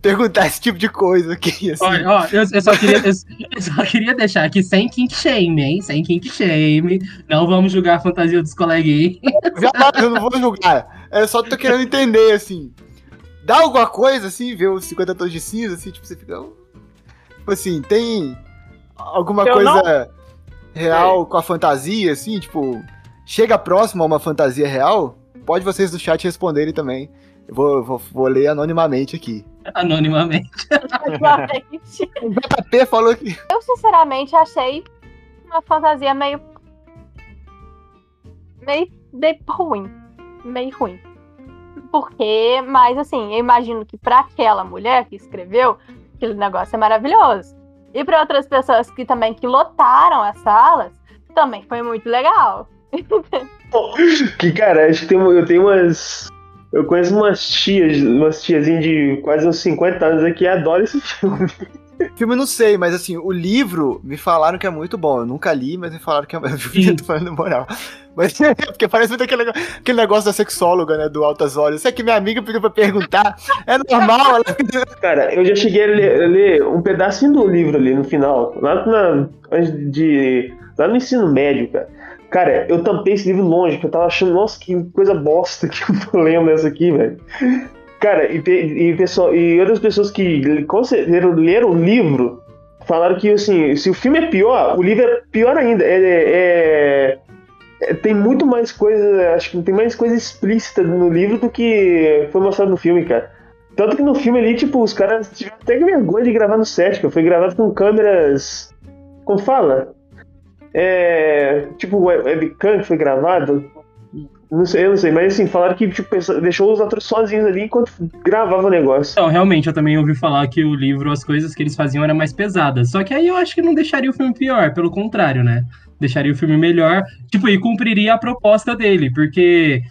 perguntar esse tipo de coisa aqui. Assim. Olha, ó, eu, eu só queria, eu, eu só queria deixar aqui sem kink shame, hein? Sem kink shame. Não vamos julgar a fantasia dos coleguinhas. Eu não vou julgar. Eu só tô querendo entender, assim. Dá alguma coisa, assim, ver os 50 tons de cinza, assim, tipo, você fica. Tipo assim, tem alguma Eu coisa não- real com a fantasia, assim, tipo, chega próximo a uma fantasia real? Pode vocês do chat responderem também. Eu vou, vou, vou ler anonimamente aqui. Anonimamente. Exatamente. O JP falou que. Eu, sinceramente, achei uma fantasia meio. meio de ruim. Meio ruim. Porque, mas assim, eu imagino que pra aquela mulher que escreveu, aquele negócio é maravilhoso. E pra outras pessoas que também que lotaram as salas, também foi muito legal. Que cara, acho que tem, eu tenho umas. Eu conheço umas tias, umas tiazinhas de quase uns 50 anos aqui que adoram esse filme. Filme eu não sei, mas assim, o livro me falaram que é muito bom. Eu nunca li, mas me falaram que é. Eu tô falando moral. Mas porque parece muito aquele, negócio- aquele negócio da sexóloga, né? Do Altas Olhos. Isso é que minha amiga pediu pra perguntar. É normal, ela Cara, eu já cheguei a ler, a ler um pedacinho do livro ali no final, lá, na, antes de, lá no ensino médio, cara. Cara, eu tampei esse livro longe, que eu tava achando, nossa, que coisa bosta que eu tô lendo essa aqui, velho. Cara, e, e, pessoal, e outras pessoas que certeza leram o livro falaram que, assim, se o filme é pior, o livro é pior ainda. É, é- é- tem muito mais coisa, acho que tem mais coisa explícita no livro do que foi mostrado no filme, cara. Tanto que no filme ali, tipo, os caras tiveram até vergonha de gravar no set, que foi gravado com câmeras. Como fala? É. Tipo, web- webcam que foi gravado. Não sei, eu não sei, mas assim, falaram que tipo, deixou os atores sozinhos ali enquanto gravava o negócio. Então, realmente, eu também ouvi falar que o livro, as coisas que eles faziam eram mais pesadas. Só que aí eu acho que não deixaria o filme pior, pelo contrário, né? Deixaria o filme melhor. Tipo, e cumpriria a proposta dele, porque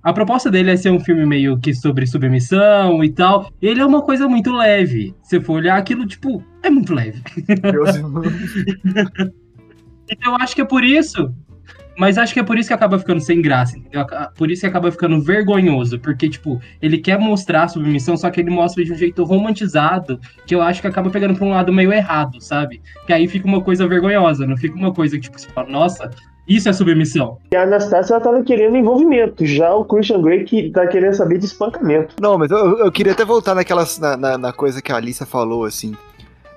a proposta dele é ser um filme meio que sobre submissão e tal. Ele é uma coisa muito leve. Se for olhar aquilo, tipo, é muito leve. Então eu acho que é por isso. Mas acho que é por isso que acaba ficando sem graça, entendeu? Por isso que acaba ficando vergonhoso. Porque, tipo, ele quer mostrar a submissão, só que ele mostra de um jeito romantizado, que eu acho que acaba pegando pra um lado meio errado, sabe? Que aí fica uma coisa vergonhosa, não fica uma coisa que, tipo, você fala, nossa, isso é submissão. E a Anastácia ela tava querendo envolvimento, já o Christian Grey que tá querendo saber de espancamento. Não, mas eu, eu queria até voltar naquelas, na, na, na coisa que a Alissa falou, assim.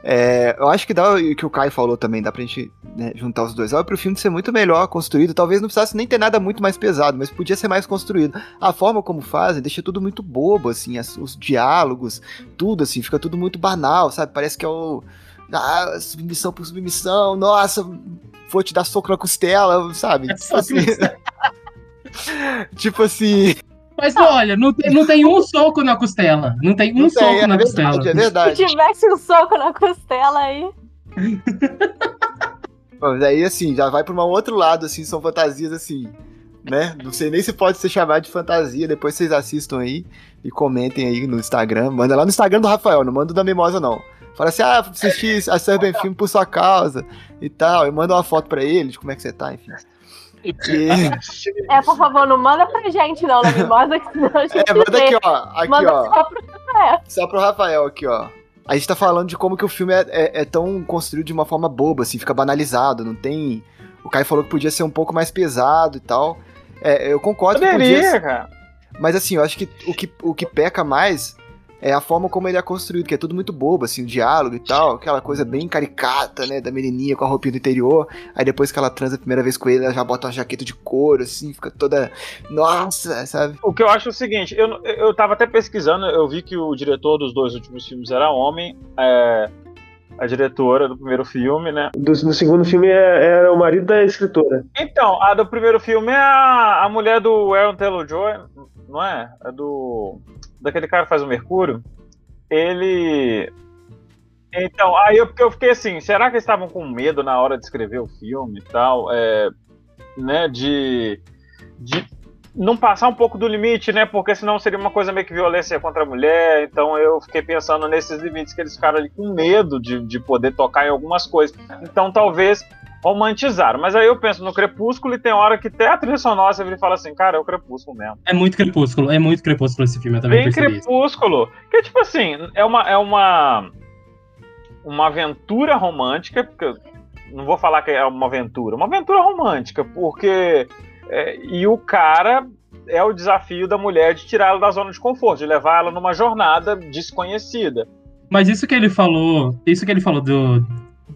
É, eu acho que dá e que o Caio falou também, dá pra gente né, juntar os dois. Dá pro filme ser muito melhor construído. Talvez não precisasse nem ter nada muito mais pesado, mas podia ser mais construído. A forma como fazem deixa tudo muito bobo, assim, as- os diálogos, tudo, assim, fica tudo muito banal, sabe? Parece que é o. Ah, submissão por submissão, nossa, vou te dar soco na costela, sabe? Tipo assim. tipo assim. Mas olha, não tem, não tem um soco na costela. Não tem um não soco tem, é na verdade, costela. é verdade. Se tivesse um soco na costela aí. Mas aí, assim, já vai pra um outro lado, assim, são fantasias, assim, né? Não sei nem se pode ser chamado de fantasia, depois vocês assistam aí e comentem aí no Instagram. Manda lá no Instagram do Rafael, não manda o da Mimosa, não. Fala assim, ah, assisti a Serbian Film por sua causa e tal. E manda uma foto pra ele de como é que você tá, enfim. E- É, por favor, não manda pra gente, não, na mimosa, que senão a gente É, manda vê. aqui, ó. Aqui, Manda ó. só pro Rafael. Só pro Rafael aqui, ó. A gente tá falando de como que o filme é, é- é tão construído de uma forma boba, assim, fica banalizado, não tem... O Caio falou que podia ser um pouco mais pesado e tal. É, eu concordo que podia cara. Mas assim, eu acho que o que, o que peca mais é a forma como ele é construído, que é tudo muito bobo, assim, o diálogo e tal, aquela coisa bem caricata, né, da menininha com a roupinha do interior, aí depois que ela transa a primeira vez com ele, ela já bota uma jaqueta de couro, assim, fica toda, nossa, sabe? O que eu acho é o seguinte, eu, eu tava até pesquisando, eu vi que o diretor dos dois últimos filmes era homem, é, a diretora do primeiro filme, né? Do, no segundo filme é- era o marido da escritora. Então, a do primeiro filme é a, a mulher do Aaron Taylor-Joy, não é? É do... daquele cara que faz o Mercúrio. Ele... Então, aí eu, eu fiquei assim, será que eles estavam com medo na hora de escrever o filme e tal? É, né, de, de não passar um pouco do limite, né? Porque senão seria uma coisa meio que violência contra a mulher. Então eu fiquei pensando nesses limites que eles ficaram ali com medo de, de poder tocar em algumas coisas. Então talvez romantizaram. Mas aí eu penso no Crepúsculo e tem hora que até a trilha sonora você vira e fala assim, cara, é o Crepúsculo mesmo. É muito crepúsculo, é muito crepúsculo esse filme, eu também Bem percebi isso. Crepúsculo. Que tipo assim, é uma. É uma uma aventura romântica, porque não vou falar que é uma aventura, uma aventura romântica, porque é, e o cara é o desafio da mulher de tirá-la da zona de conforto, de levar ela numa jornada desconhecida. Mas isso que ele falou, isso que ele falou do,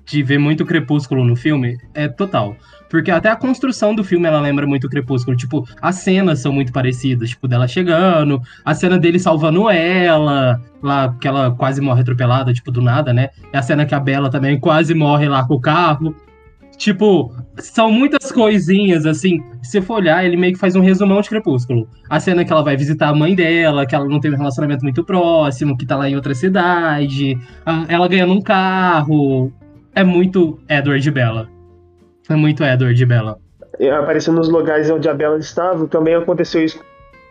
de ver muito crepúsculo no filme, é total. Porque até a construção do filme ela lembra muito Crepúsculo. Tipo, as cenas são muito parecidas. Tipo, dela chegando, a cena dele salvando ela, lá que ela quase morre atropelada, tipo, do nada, né? A cena que a Bela também quase morre lá com o carro. Tipo, são muitas coisinhas, assim. Se for olhar, ele meio que faz um resumão de Crepúsculo. A cena que ela vai visitar a mãe dela, que ela não tem um relacionamento muito próximo, que tá lá em outra cidade, a- ela ganhando um carro. É muito Edward Bella. É muito Edward Bella. aparecendo nos lugares onde a Bella estava. Também aconteceu isso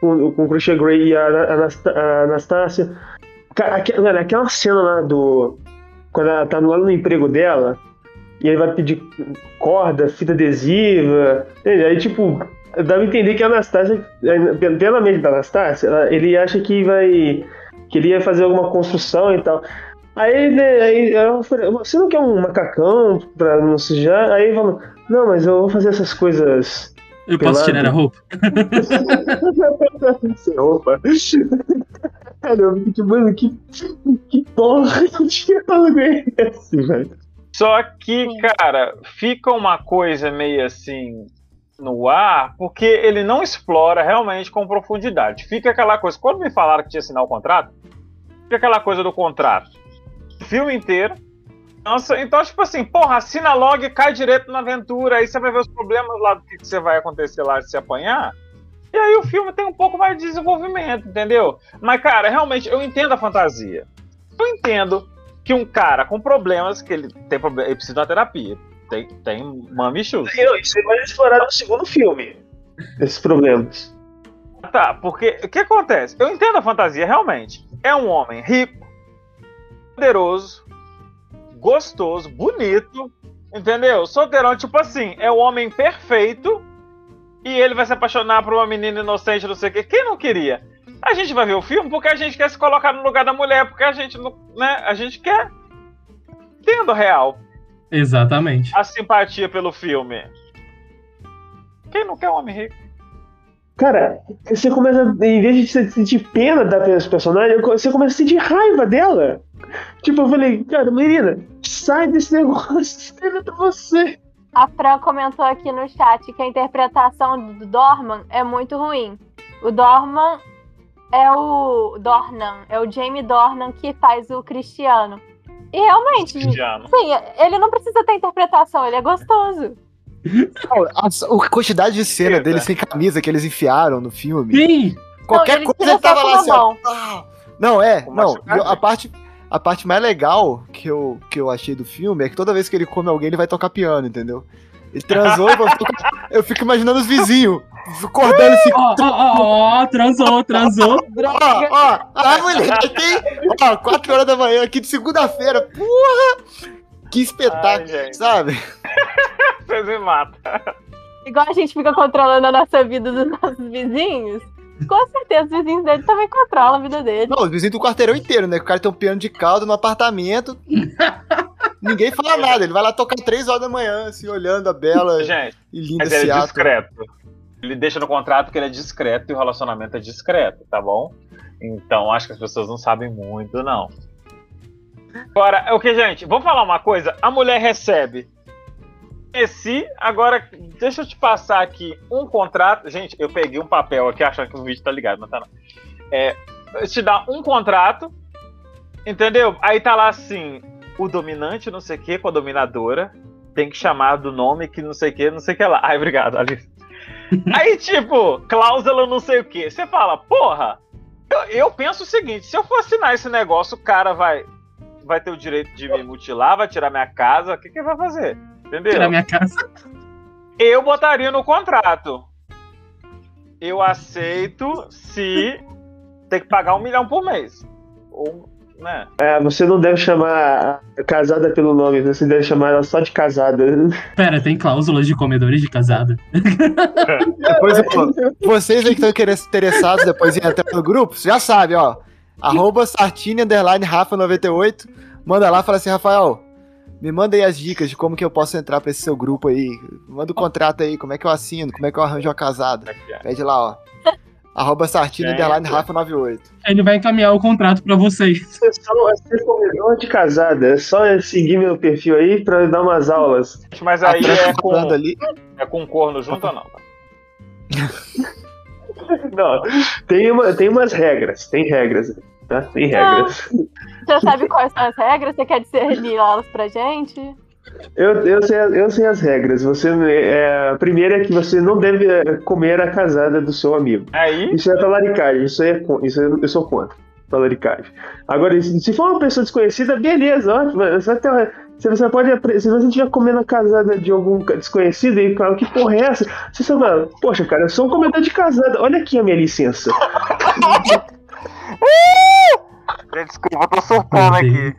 com, com o Christian Grey e a, Anastácia. Cara, aquela, cena lá do. Quando ela tá lá no emprego dela, e ele vai pedir corda, fita adesiva. entende? Aí, tipo, dá pra entender que a Anastácia, pela- pela mente da Anastácia, ele acha que vai. que ele ia fazer alguma construção e tal. Aí, né, aí ela falou, você não quer um macacão pra não sujar? Aí falou, não, mas eu vou fazer essas coisas Eu posso Pelado. tirar a roupa? sem roupa. Cara, eu fiquei tipo, mano, que, que porra de diálogo é esse, velho? Só que, cara, fica uma coisa meio assim no ar, porque ele não explora realmente com profundidade. Fica aquela coisa, quando me falaram que tinha assinar o contrato, fica aquela coisa do contrato. Filme inteiro. Nossa, então, tipo assim, porra, assina logo e cai direto na aventura, aí você vai ver os problemas lá do que, que você vai acontecer lá se apanhar. E aí o filme tem um pouco mais de desenvolvimento, entendeu? Mas, cara, realmente, eu entendo a fantasia. Eu entendo que um cara com problemas, que ele tem problema, ele precisa de uma terapia. Tem, tem mami. Não, Isso é mais explorado no segundo filme. Esses problemas. Tá, porque o que acontece? Eu entendo a fantasia, realmente. É um homem rico, poderoso, gostoso, bonito, entendeu? Solteirão, tipo assim, é o homem perfeito e ele vai se apaixonar por uma menina inocente, não sei o quê. Quem não queria? A gente vai ver o filme porque a gente quer se colocar no lugar da mulher, porque a gente não, né? A gente quer tendo real Exatamente. a simpatia pelo filme. Quem não quer um homem rico? Cara, você começa, em vez de você sentir pena da personagem, você começa a sentir raiva dela. Tipo, eu falei, cara, menina, sai desse negócio, sai pra você. A Fran comentou aqui no chat que a interpretação do Dorman é muito ruim. O Dorman é o Dornan, é o Jamie Dornan que faz o Cristiano. E realmente, Indiano. sim, ele não precisa ter interpretação, ele é gostoso. A, a quantidade de cena Eita. dele sem camisa que eles enfiaram no filme. Sim! Qualquer não, coisa tava lá assim, ó. Ah! Não, é, não. machucado? e A parte, a parte mais legal que eu, que eu achei do filme é que toda vez que ele come alguém, ele vai tocar piano, entendeu? Ele transou e vai tocar... Eu fico imaginando os vizinhos acordando assim. Ó, ó, ó, ó, transou, transou. Ó, ó, ah, moleque, tem. Ó, 4 horas da manhã aqui de segunda-feira. Porra! Que espetáculo, Ai, sabe? Vocês me matam. Igual a gente fica controlando a nossa vida dos nossos vizinhos, com certeza os vizinhos dele também controlam a vida dele. Não, os vizinhos do quarteirão inteiro, né? Que o cara tem um piano de caldo no apartamento. Ninguém fala nada, ele vai lá tocar 3 horas da manhã, assim, olhando a bela Gente, e linda mas ele é discreto. Ele deixa no contrato que ele é discreto e o relacionamento é discreto, tá bom? Então acho que as pessoas não sabem muito, não. Agora, é o que, gente? Vamos falar uma coisa. A mulher recebe esse. Agora, deixa eu te passar aqui um contrato. Gente, eu peguei um papel aqui achando que o vídeo tá ligado, não tá não. É, te dá um contrato, entendeu? Aí tá lá assim, o dominante, não sei o que, com a dominadora, tem que chamar do nome que não sei o que, não sei o que lá. Ai, obrigado, Alice. Aí, tipo, cláusula não sei o que. Você fala, porra, eu, eu penso o seguinte: se eu for assinar esse negócio, o cara vai, vai ter o direito de me mutilar, vai tirar minha casa, o que, que ele vai fazer? Entendeu? Tirar minha casa. Eu botaria no contrato. Eu aceito se ter que pagar um milhão por mês. Ou, né? É, você não deve chamar a casada pelo nome, você deve chamar ela só de casada. Pera, tem cláusulas de comedores de casada. Depois, ó, vocês aí que estão querendo- interessados depois em entrar no grupo, você já sabe, ó. Arroba Sartini underline Rafa98. Manda lá e fala assim, Rafael, me manda aí as dicas de como que eu posso entrar pra esse seu grupo aí. Manda o contrato aí, como é que eu assino, como é que eu arranjo uma casada. Aqui, ó. Pede lá, ó. Arroba Sartini Gente. underline Rafa98. Ele vai encaminhar o contrato pra vocês. Você só é ser comedor de casada. É só seguir meu perfil aí pra dar umas aulas. Mas aí é com, ali. é com corno junto ou não? Não, tem, uma, tem umas regras. Tem regras, tá? Tem regras. Você sabe quais são as regras? Você quer discernir elas pra gente? Eu, eu, sei, eu sei as regras. Você, é, a primeira é que você não deve é, comer a casada do seu amigo. Aí, Isso é talaricagem, isso, é, isso aí eu sou contra. Talaricagem. Agora, se for uma pessoa desconhecida, beleza, ótimo. Você, vai ter uma- se você pode se você estiver comendo a casada de algum desconhecido e fala, que porra é essa? Você fala, poxa, cara, eu sou um comedor de casada, olha aqui a minha licença. desculpa, eu tô surtando aqui.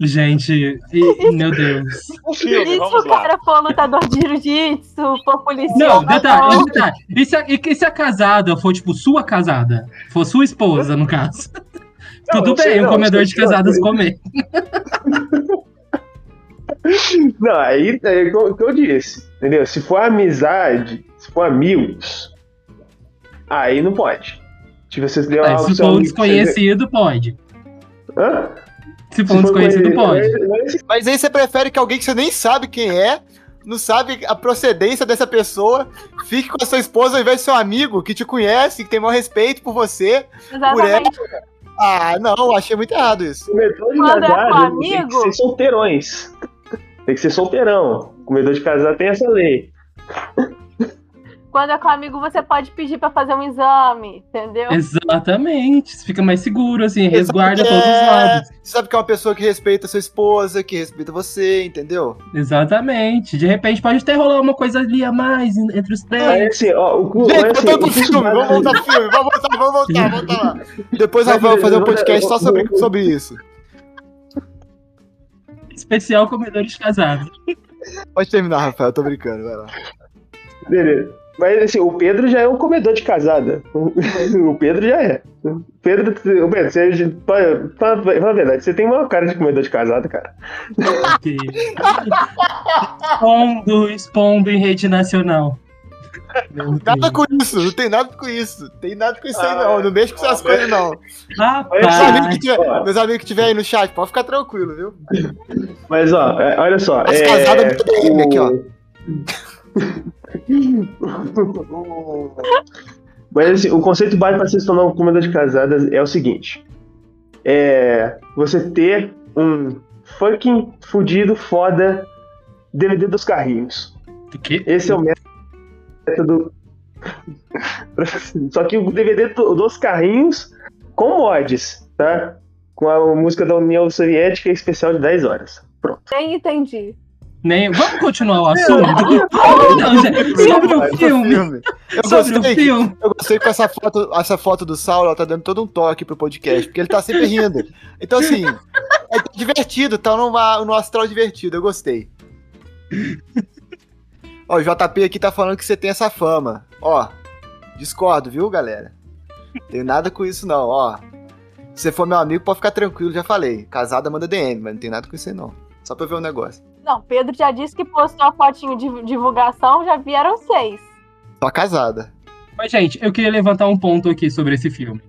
Gente, e- meu Deus. O vamos o cara for lutador de jiu-jitsu, for policial? Não, detalhe, detalhe. E se, a, e se a casada for, tipo, sua casada? For sua esposa, no caso. Não, Tudo bem, um comedor de casadas comer. Não, aí é igual que eu disse, entendeu? Se for amizade, se for amigos, aí não pode. Se você levar Aí, o se for um amigo- desconhecido, pode. Hã? Se for um desconhecido, conhe- pode. Mas- aí você prefere que alguém que você nem sabe quem é, não sabe a procedência dessa pessoa, fique com a sua esposa ao invés de seu amigo que te conhece, que tem maior respeito por você. Exatamente. Ah, não, achei muito errado isso. Comedor de Quando é com casado tem que amigo? ser solteirões. Tem que ser solteirão. Comedor de casado tem essa lei. Quando é com amigo, você pode pedir pra fazer um exame, entendeu? Exatamente. Você fica mais seguro, assim, resguarda É, todos os lados. Você sabe que é uma pessoa que respeita a sua esposa, que respeita você, entendeu? Exatamente. De repente pode até rolar uma coisa ali a mais en- entre os três. assim, ó, o cu. Gente, o que filme, vamos voltar pro filme, vamos voltar, vamos voltar, voltar lá. Depois a Rafael vai fazer um podcast só sobre, sobre isso. Especial comedores casados. Pode terminar, Rafael, tô brincando, vai lá. Beleza. Mas assim, o Pedro já é um comedor de casada. O Pedro já é. O Pedro, o Pedro você, fala, fala, a verdade, você tem uma cara de comedor de casada, cara. Ok. expondo, expondo em rede nacional. Nada com isso, não tem nada com isso. Tem nada com isso aí, Ah, não. Não mexe com essas ah, coisas, não. Rapaz, Meus amigos que tiver, meus amigos que tiver aí no chat, pode ficar tranquilo, viu? Mas ó, é, olha só. As é, casadas do TM aqui, ó. o- Mas assim, o conceito básico para se tornar um comedor de casadas é o seguinte: é você ter um fucking fudido foda DVD dos carrinhos. o quê? Esse é o método. Só que o DVD do- dos carrinhos com mods, tá? Com a música da União Soviética especial de 10 horas. Pronto. Nem entendi. Nem... Vamos continuar o assunto? Não, gente, sobre o filme. Eu Sobre o gostei, que- filme. eu gostei que essa foto, essa foto do Saulo ela tá dando todo um toque pro podcast, porque ele tá sempre rindo. Então, assim, é divertido, tá numa, no astral divertido, eu gostei. Ó, o JP aqui tá falando que você tem essa fama. Ó, discordo, viu, galera? Tenho nada com isso, não, ó. Se você for meu amigo, pode ficar tranquilo, já falei. Casada manda DM, mas não tem nada com isso aí, não. Só pra ver um negócio. Não, Pedro já disse que postou a fotinho de divulgação, já vieram seis. Só casada. Mas, gente, eu queria levantar um ponto aqui sobre esse filme.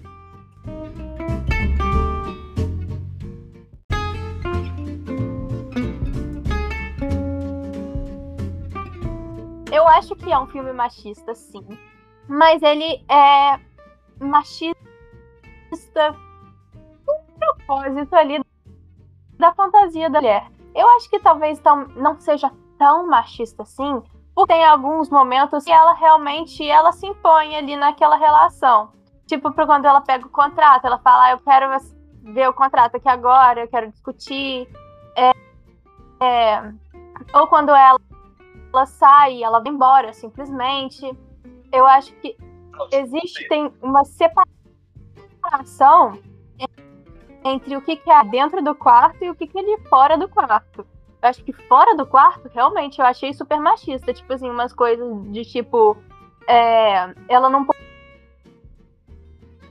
Eu acho que é um filme machista, sim. Mas ele é machista com propósito ali da fantasia da mulher. Eu acho que talvez tão, não seja tão machista assim, porque tem alguns momentos que ela realmente ela se impõe ali naquela relação. Tipo, pra quando ela pega o contrato, ela fala, ah, eu quero ver o contrato aqui agora, eu quero discutir. É, é, ou quando ela ela sai, ela vai embora, simplesmente. Eu acho que existe tem uma separação entre o que, que é dentro do quarto e o que, que é de fora do quarto. Eu acho que fora do quarto, realmente, eu achei super machista. Tipo assim, umas coisas de tipo. É, ela não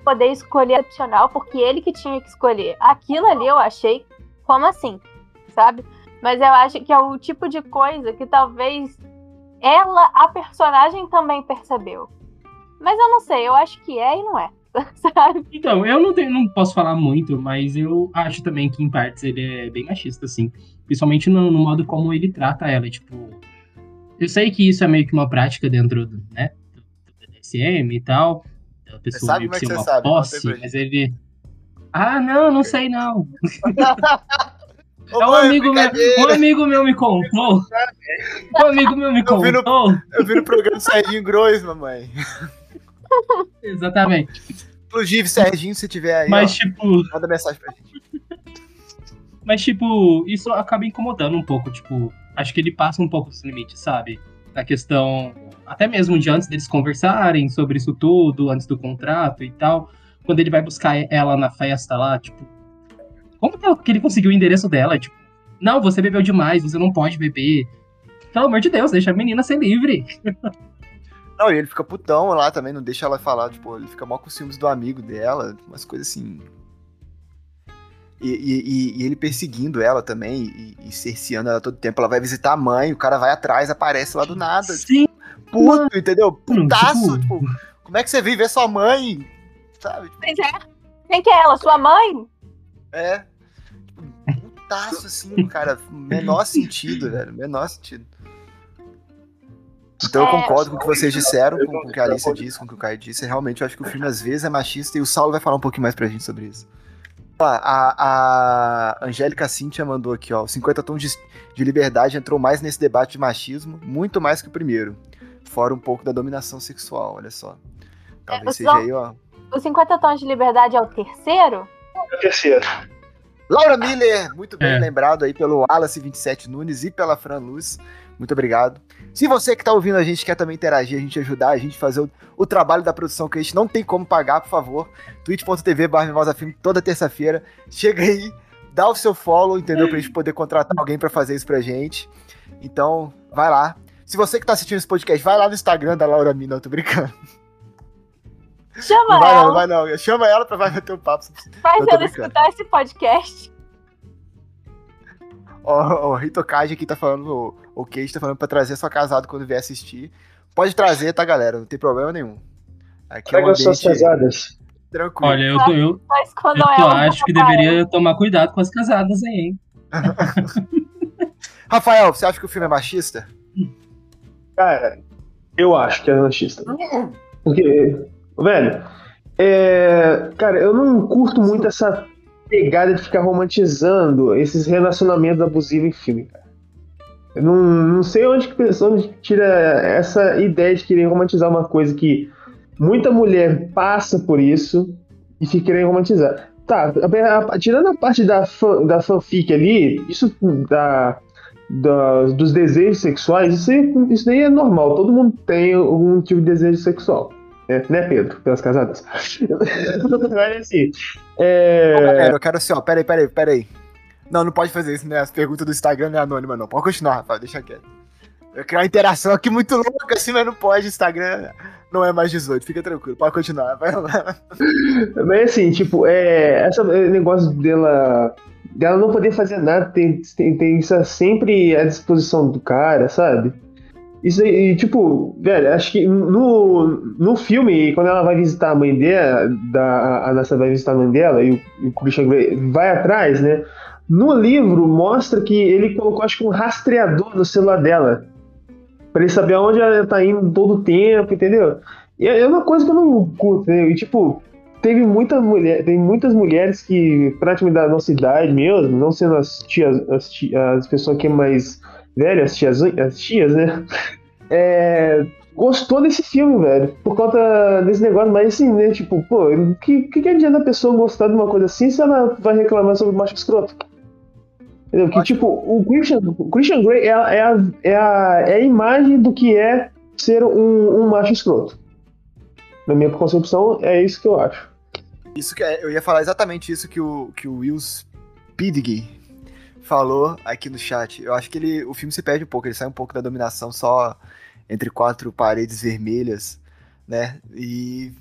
poder escolher opcional, porque ele que tinha que escolher. Aquilo ali eu achei como assim, sabe? Mas eu acho que é o tipo de coisa que talvez ela, a personagem, também percebeu. Mas eu não sei, eu acho que é e não é. Sabe? Então, eu não, tenho, não posso falar muito, mas eu acho também que em partes ele é bem machista, assim. Principalmente no, no modo como ele trata ela. Tipo, eu sei que isso é meio que uma prática dentro do, né, do BDSM e tal. A pessoa meio que como é ser que uma você sabe? posse, mas ele. Ah, não, não sei não. Ô, É um mãe, amigo, meu, um amigo meu me contou. Um amigo meu me Eu vi no- contou. Eu vi no programa Serginho Grois, mamãe. Exatamente. Inclusive, Serginho, se tiver aí, Mas, ó, tipo, manda mensagem pra gente. mas, tipo, isso acaba incomodando um pouco. Tipo, acho que ele passa um pouco dos limites, sabe? Na questão, até mesmo de antes deles conversarem sobre isso tudo, antes do contrato e tal. Quando ele vai buscar ela na festa lá, tipo, como que ele conseguiu o endereço dela? Tipo, não, você bebeu demais, você não pode beber. Pelo amor de Deus, deixa a menina ser livre. Não, e ele fica putão lá também, não deixa ela falar, tipo, ele fica mal com os ciúmes do amigo dela, umas coisas assim. E, e- e- e ele perseguindo ela também, e, e cerceando ela todo tempo. Ela vai visitar a mãe, o cara vai atrás, aparece lá do nada. Sim, Puto, entendeu? Putaço, tipo- tipo, como é que você vive ver sua mãe? Sabe? Pois é. Quem que é ela? Sua mãe? É. Tipo, putaço, assim, cara. Menor sentido, velho. Menor sentido. Então eu É. concordo com o que vocês disseram, com, com o que a Alicia disse, com o que o Caio disse. Realmente eu acho que o filme às vezes é machista e o Saulo vai falar um pouquinho mais pra gente sobre isso. A, a Angélica Cintia mandou aqui, ó. O 50 Tons de, de Liberdade entrou mais nesse debate de machismo, muito mais que o primeiro. Fora um pouco da dominação sexual, olha só. Talvez É, seja só- aí, ó. Os 50 Tons de Liberdade é o terceiro? É o terceiro. Laura Miller, muito bem É. lembrado aí pelo Wallace27 Nunes e pela Fran Luz. Muito obrigado. Se você que tá ouvindo a gente quer também interagir, a gente ajudar, a gente fazer o, o trabalho da produção que a gente não tem como pagar, por favor, twitch.tv barra Filme toda terça-feira. Chega aí, dá o seu follow, entendeu? Pra gente poder contratar alguém pra fazer isso pra gente. Então, vai lá. Se você que tá assistindo esse podcast, vai lá no Instagram da Laura Miller, não tô brincando. Chama Não vai não, ela. não vai não. Chama ela pra vai meter o papo. Faz eu ela escutar esse podcast. Ó, o Rito Kaji aqui tá falando, o, Cage tá falando pra trazer só casado quando vier assistir. Pode trazer, tá, galera? Não tem problema nenhum. Aqui é um Traga suas casadas. tranquilo. olha, eu, tô, eu, Mas quando eu ela. acho que deveria tomar cuidado com as casadas aí, hein? Rafael, você acha que o filme é machista? Cara, eu acho que é machista. Porque, velho, é, cara, eu não curto muito essa pegada de ficar romantizando esses relacionamentos abusivos em filme, cara. Eu não, não sei onde que pessoa tira essa ideia de querer romantizar uma coisa que muita mulher passa por isso e fica querendo romantizar. Tá, tirando a parte da, da fanfic ali, isso da, da- dos desejos sexuais, isso, isso daí é normal. Todo mundo tem algum tipo de desejo sexual. Né, né Pedro? Pelas casadas. Mas assim. É... Ô, galera, eu quero assim, ó. Peraí, peraí, peraí. Não, não pode fazer isso, né? As perguntas do Instagram não é anônima, não. Pode continuar, Rafael, deixa quieto. Eu quero uma interação aqui muito louca, assim, mas não pode. Instagram não é mais 18, fica tranquilo. Pode continuar, vai lá. Mas assim, tipo, é, esse negócio dela, dela não poder fazer nada, tem, tem, tem isso sempre à disposição do cara, sabe? Isso aí, tipo, velho, acho que no, no filme, quando ela vai visitar a mãe dela, da, a Nessa vai visitar a mãe dela e o, o Christian Grey vai atrás, né? No livro mostra que ele colocou, acho que um rastreador no celular dela. Pra ele saber aonde ela tá indo todo o tempo, entendeu? E é uma coisa que eu não curto, né? E, tipo, teve muita mulher, tem muitas mulheres que, praticamente da nossa idade mesmo, não sendo as tias, as, ti- as pessoas que é mais velhas, as tias, as tias, né? É, gostou desse filme, velho, por conta desse negócio, mas assim, né? Tipo, pô, que, que adianta a pessoa gostar de uma coisa assim se ela vai reclamar sobre macho escroto? Entendeu? Que, tipo, o Christian, o Christian Grey é, a- é, a, é, a, é a imagem do que é ser um, um macho escroto. Na minha concepção, é isso que eu acho. Isso que é- eu ia falar exatamente isso que o, que o Will Spidiggy falou aqui no chat. Eu acho que ele, o filme se perde um pouco, ele sai um pouco da dominação só entre quatro paredes vermelhas, né? E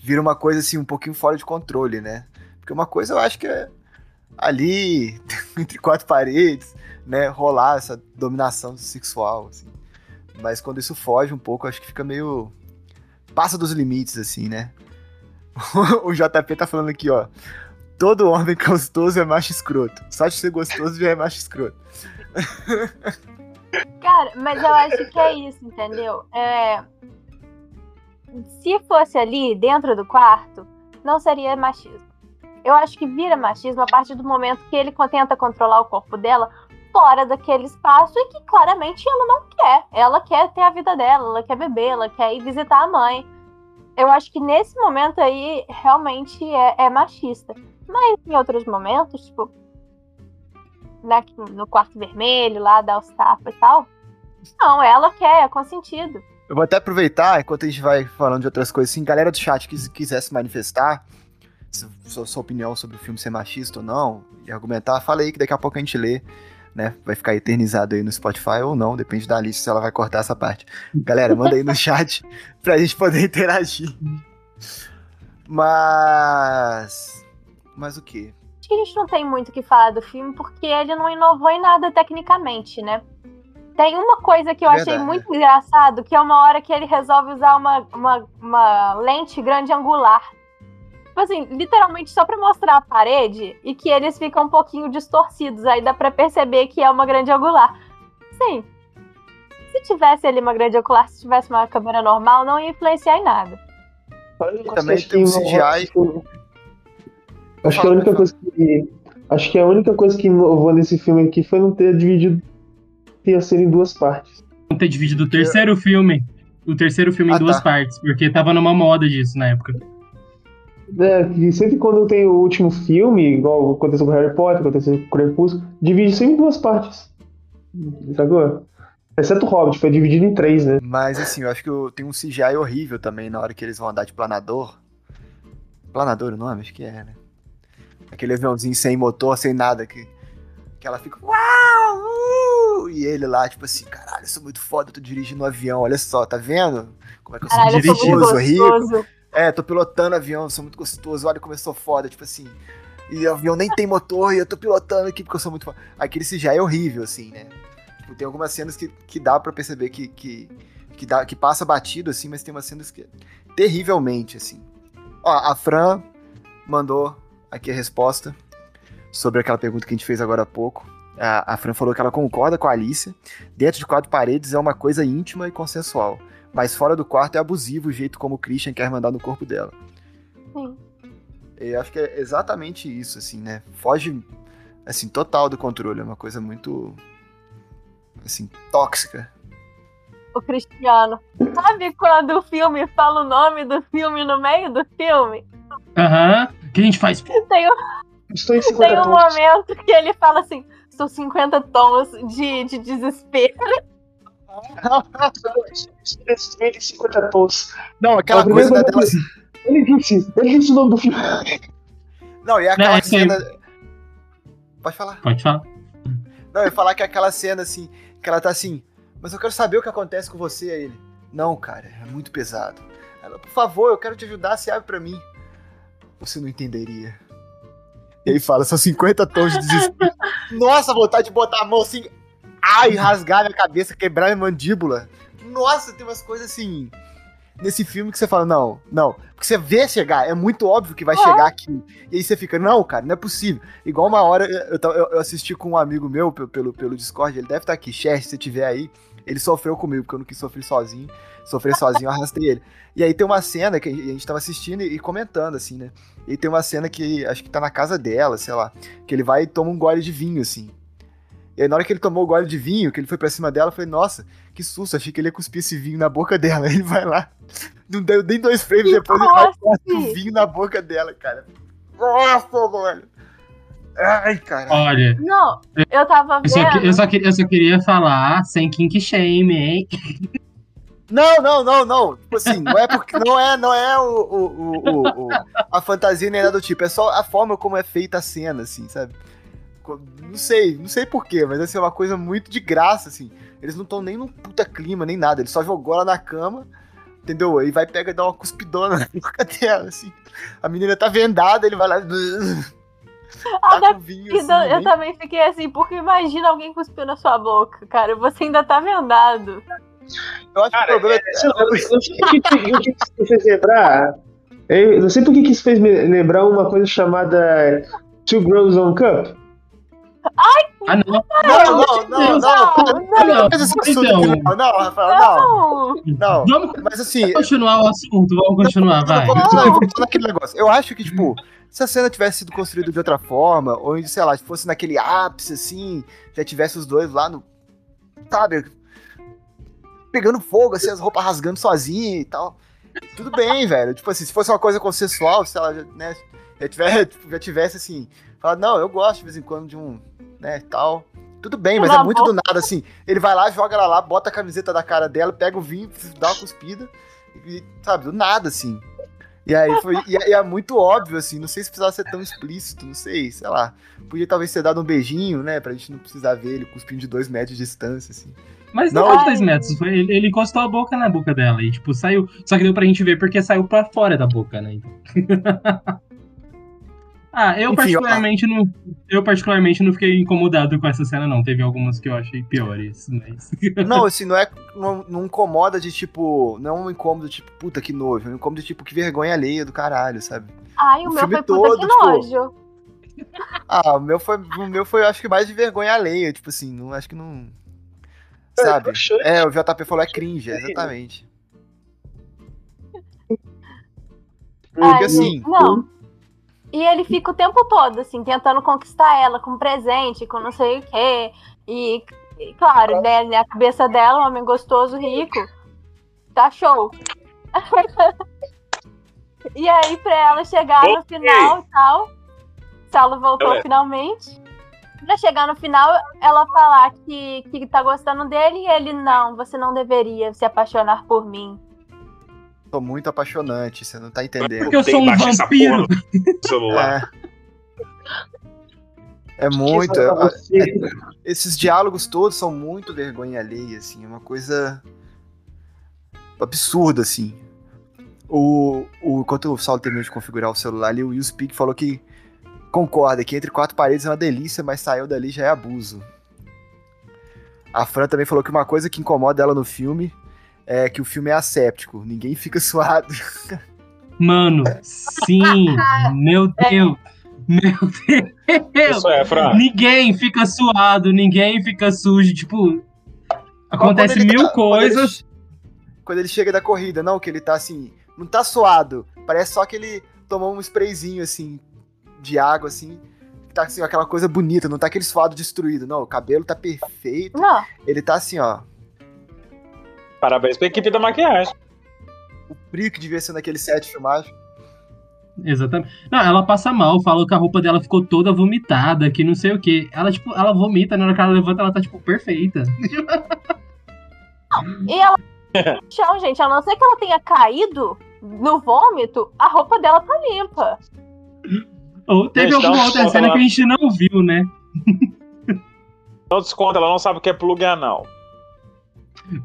vira uma coisa assim um pouquinho fora de controle, né? Porque uma coisa eu acho que é ali entre quatro paredes, né, rolar essa dominação sexual, assim. Mas quando isso foge um pouco, acho que fica meio passa dos limites assim, né? o JP tá falando aqui, ó. Todo homem gostoso é macho escroto. Só de ser gostoso já é macho escroto. Cara, mas eu acho que é isso, entendeu? É... Se fosse ali, dentro do quarto, não seria machismo. Eu acho que vira machismo a partir do momento que ele tenta controlar o corpo dela fora daquele espaço e que claramente ela não quer. Ela quer ter a vida dela, ela quer beber, ela quer ir visitar a mãe. Eu acho que nesse momento aí realmente é, é machista. Mas em outros momentos, tipo, na- no quarto vermelho, lá, dar os tapas e tal, não, ela quer, é consentido. Eu vou até aproveitar, enquanto a gente vai falando de outras coisas, assim, galera do chat que se quiser se manifestar, sua, sua opinião sobre o filme ser machista ou não, e argumentar, fala aí que daqui a pouco a gente lê, né? Vai ficar eternizado aí no Spotify ou não, depende da lista se ela vai cortar essa parte. Galera, manda aí no chat pra gente poder interagir. Mas. Mas o quê? Acho que a gente não tem muito o que falar do filme porque ele não inovou em nada tecnicamente, né? Tem uma coisa que eu achei Verdade. muito engraçado, que é uma hora que ele resolve usar uma, uma, uma lente grande angular. Tipo assim, literalmente só pra mostrar a parede e que eles ficam um pouquinho distorcidos. Aí dá pra perceber que é uma grande angular. Sim. Se tivesse ali uma grande angular, se tivesse uma câmera normal, não ia influenciar em nada. também tem um que CGI. Acho que a única coisa que. Acho que a única coisa que inovou nesse filme aqui foi não ter dividido ter sido em duas partes. Não ter dividido o terceiro filme. O terceiro filme Ah, em duas tá. partes, porque tava numa moda disso na época. É, que sempre quando tem o último filme, igual aconteceu com Harry Potter, aconteceu com o Crepúsculo, divide sempre em duas partes. Sacou? Exceto o Hobbit, foi dividido em três, né? Mas assim, eu acho que eu- tem um CGI horrível também na hora que eles vão andar de planador. Planador o nome? Acho que é, né? Aquele aviãozinho sem motor, sem nada, que, que ela fica. Uau! uh!" E ele lá, tipo assim, caralho, eu sou muito foda, eu tô dirigindo um avião, olha só, tá vendo? Como é que eu sou Caralho, eu sou rico? É, tô pilotando avião, sou muito gostoso, olha como eu sou foda, tipo assim. E o avião nem tem motor e eu tô pilotando aqui porque eu sou muito foda. Aquele CGI é horrível, assim, né? Tipo, tem algumas cenas que, que dá pra perceber que, que, que, dá, que passa batido, assim, mas tem umas cenas que. Terrivelmente, assim. Ó, a Fran mandou aqui a resposta sobre aquela pergunta que a gente fez agora há pouco. A, a Fran falou que ela concorda com a Alicia. Dentro de quatro paredes é uma coisa íntima e consensual. Mas fora do quarto é abusivo o jeito como o Christian quer mandar no corpo dela. Sim. Eu acho que é exatamente isso, assim, né? Foge, assim, total do controle. É uma coisa muito, assim, tóxica. O Cristiano. Sabe quando o filme fala o nome do filme no meio do filme? Aham. O que a gente faz? Tem um, Estou em 50 tem um pontos. momento que ele fala assim: estou 50 tons de, de desespero. Estou em 50 tons. Não, aquela primeira coisa da dela... Ele disse, ele disse o nome do filme. Não, e aquela Não, isso aí- cena... Pode falar. Pode falar. Não, eu ia falar que aquela cena, assim, que ela tá assim, mas eu quero saber o que acontece com você, aí ele. Não, cara, é muito pesado. Ela, por favor, eu quero te ajudar, se abre pra mim. Você não entenderia. E aí fala, são 50 tons de desespero. Nossa, vontade de botar a mão assim, ai, rasgar minha cabeça, quebrar minha mandíbula. Nossa, tem umas coisas assim, nesse filme que você fala, não, não. Porque você vê chegar, é muito óbvio que vai É. chegar aqui. E aí você fica, não, cara, não é possível. Igual uma hora, eu, eu- eu assisti com um amigo meu pelo, pelo, Discord, ele deve estar aqui, Cher, se você estiver aí, ele sofreu comigo, porque eu não quis sofrer sozinho. Sofrer sozinho, eu arrastei ele. E aí tem uma cena que a gente tava assistindo e, e comentando, assim, né? E tem uma cena que acho que tá na casa dela, sei lá, que ele vai e toma um gole de vinho, assim. E aí na hora que ele tomou o gole de vinho, que ele foi pra cima dela, eu falei, nossa, que susto, achei que ele ia cuspir esse vinho na boca dela. Ele vai lá, não deu nem dois frames Que depois, ele vai e o vinho na boca dela, cara. Nossa, mano. Ai, cara. Olha, Não, eu tava eu só, vendo. que- eu, só, eu só queria falar sem kink shame, hein? Não, não, não, não. Tipo assim, não é porque não é, não é o, o, o- o- o- a fantasia nem nada do tipo, é só a forma como é feita a cena, assim, sabe? Não sei, não sei porquê, mas assim, é uma coisa muito de graça, assim. Eles não estão nem num puta clima, nem nada. Ele só jogou ela na cama, entendeu? Aí vai pega e dá uma cuspidona na boca dela, assim. A menina tá vendada, ele vai lá. Ah, Tá com vinho, Que assim, eu bem- também fiquei assim, porque imagina alguém cuspiu na sua boca, cara. Você ainda tá vendado. Eu acho que Cara, o problema é. Lá, eu não sei o que, que isso me fez lembrar. Eu não sei por que que isso fez me lembrar uma coisa chamada Two Girls One Cup. Ah, não. Não, não, não, não. Não, Não, não. Então. aqui não, não, Rafael, não. Não. Não. Vamos Mas assim, continuar o assunto, vamos continuar, vai. Vamos naquele negócio. Eu acho que, tipo, se a cena tivesse sido construída de outra forma, ou, sei lá, se fosse naquele ápice, assim, já tivesse os dois lá no. Sabe? Pegando fogo, assim, as roupas rasgando sozinha e tal. Tudo bem, velho. Tipo assim, se fosse uma coisa consensual, se ela, já, né, já, tipo, já tivesse, assim, falado, não, eu gosto de vez em quando de um, né, tal. Tudo bem, mas é muito do nada, assim. Ele vai lá, joga ela lá, bota a camiseta da cara dela, pega o vinho, dá uma cuspida, e, sabe, do nada, assim. E aí foi. E, é- e é muito óbvio, assim, não sei se precisava ser tão explícito, não sei, sei lá. Podia talvez ter dado um beijinho, né? Pra gente não precisar ver ele cuspindo de dois metros de distância, assim. Mas não Não. foi de dois metros, foi, ele, ele encostou a boca na boca dela e, tipo, saiu. Só que deu pra gente ver porque saiu pra fora da boca, né? Então. ah, eu Enfim, particularmente não. Eu particularmente não fiquei incomodado com essa cena, não. Teve algumas que eu achei piores, mas. Não, assim, não é. Não, não incomoda de tipo. Não é um incômodo tipo, puta que nojo. É um incômodo de tipo, que vergonha alheia do caralho, sabe? Ai, o, O meu foi puta todo, que tipo, nojo. Ah, o meu foi. O meu foi, acho que mais de vergonha alheia, tipo assim, não acho que não. Sabe? É, o JP falou é cringe, exatamente. Ai, Porque assim. Não. E ele fica o tempo todo, assim, tentando conquistar ela com presente, com não sei o quê. E, e, claro, né, na cabeça dela, um homem gostoso, rico, tá show. e aí, pra ela chegar no final e tal, Saulo voltou É. finalmente. Pra chegar no final, ela falar que, que tá gostando dele e ele, não, você não deveria se apaixonar por mim. Tô muito apaixonante, você não tá entendendo. Porque eu sou um vampiro. celular. É. É muito. Pra é- você. esses diálogos todos são muito vergonha alheia, assim, é uma coisa absurda, assim. O, o, enquanto o Saulo terminou de configurar o celular ali, o Will Speak falou que concorda que entre quatro paredes é uma delícia, mas saiu dali já é abuso. A Fran também falou que uma coisa que incomoda ela no filme é que o filme é asséptico, ninguém fica suado. Mano, sim. Meu Deus. Meu Deus. Isso é, Fran. Ninguém fica suado, ninguém fica sujo. Tipo, acontece mil tá- quando ele- coisas. Quando ele chega da corrida, não, que ele tá assim, não tá suado, parece só que ele tomou um sprayzinho assim de água assim, tá assim aquela coisa bonita, não tá aquele suado destruído, não, o cabelo tá perfeito, Não, ele tá assim, ó, Parabéns pra equipe da maquiagem. o frio que devia ser naquele set de filmagem. Exatamente. Não, ela passa mal, fala que a roupa dela ficou toda vomitada, que não sei o que. Ela, tipo, ela vomita, na hora que ela levanta, ela tá, tipo, perfeita. E ela. Chão, gente, a não ser que ela tenha caído no vômito, a roupa dela tá limpa. Ou teve Gente, alguma um outra cena lá. que a gente não viu, né? Não desconta, ela não sabe o que é plug anal.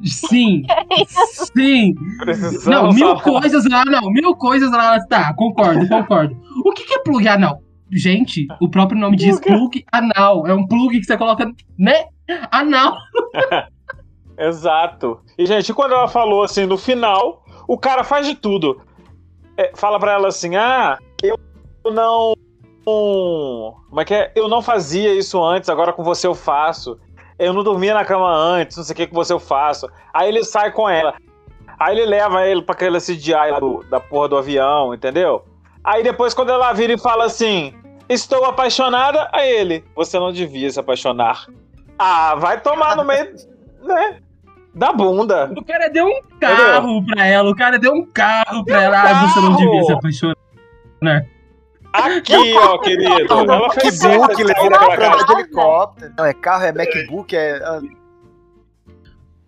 Sim, sim. Precisamos Não, mil falar. coisas lá, não, mil coisas lá. Tá, concordo, concordo. O que, que é plug anal? Gente, o próprio nome diz plug anal. É um plug que você coloca, né? Anal. Exato. E, gente, quando ela falou assim, no final, o cara faz de tudo. É, fala pra ela assim: ah, eu não. Como é que é? Eu não fazia isso antes, agora com você eu faço. Eu não dormia na cama antes, não sei o que com você eu faço. Aí ele sai com ela. Aí ele leva ele pra aquele CGI lá do- da porra do avião, entendeu? Aí depois, quando ela vira e fala assim: Estou apaixonada, a ele, você não devia se apaixonar. Ah, vai tomar no meio, né? Da bunda. O cara deu um carro pra ela, o cara deu um carro pra ela. Ah, você não devia se apaixonar. Aqui, ó, querido. Ela fez MacBook, sair daquela pra casa. de helicóptero. Não, é carro, é MacBook, é. ah,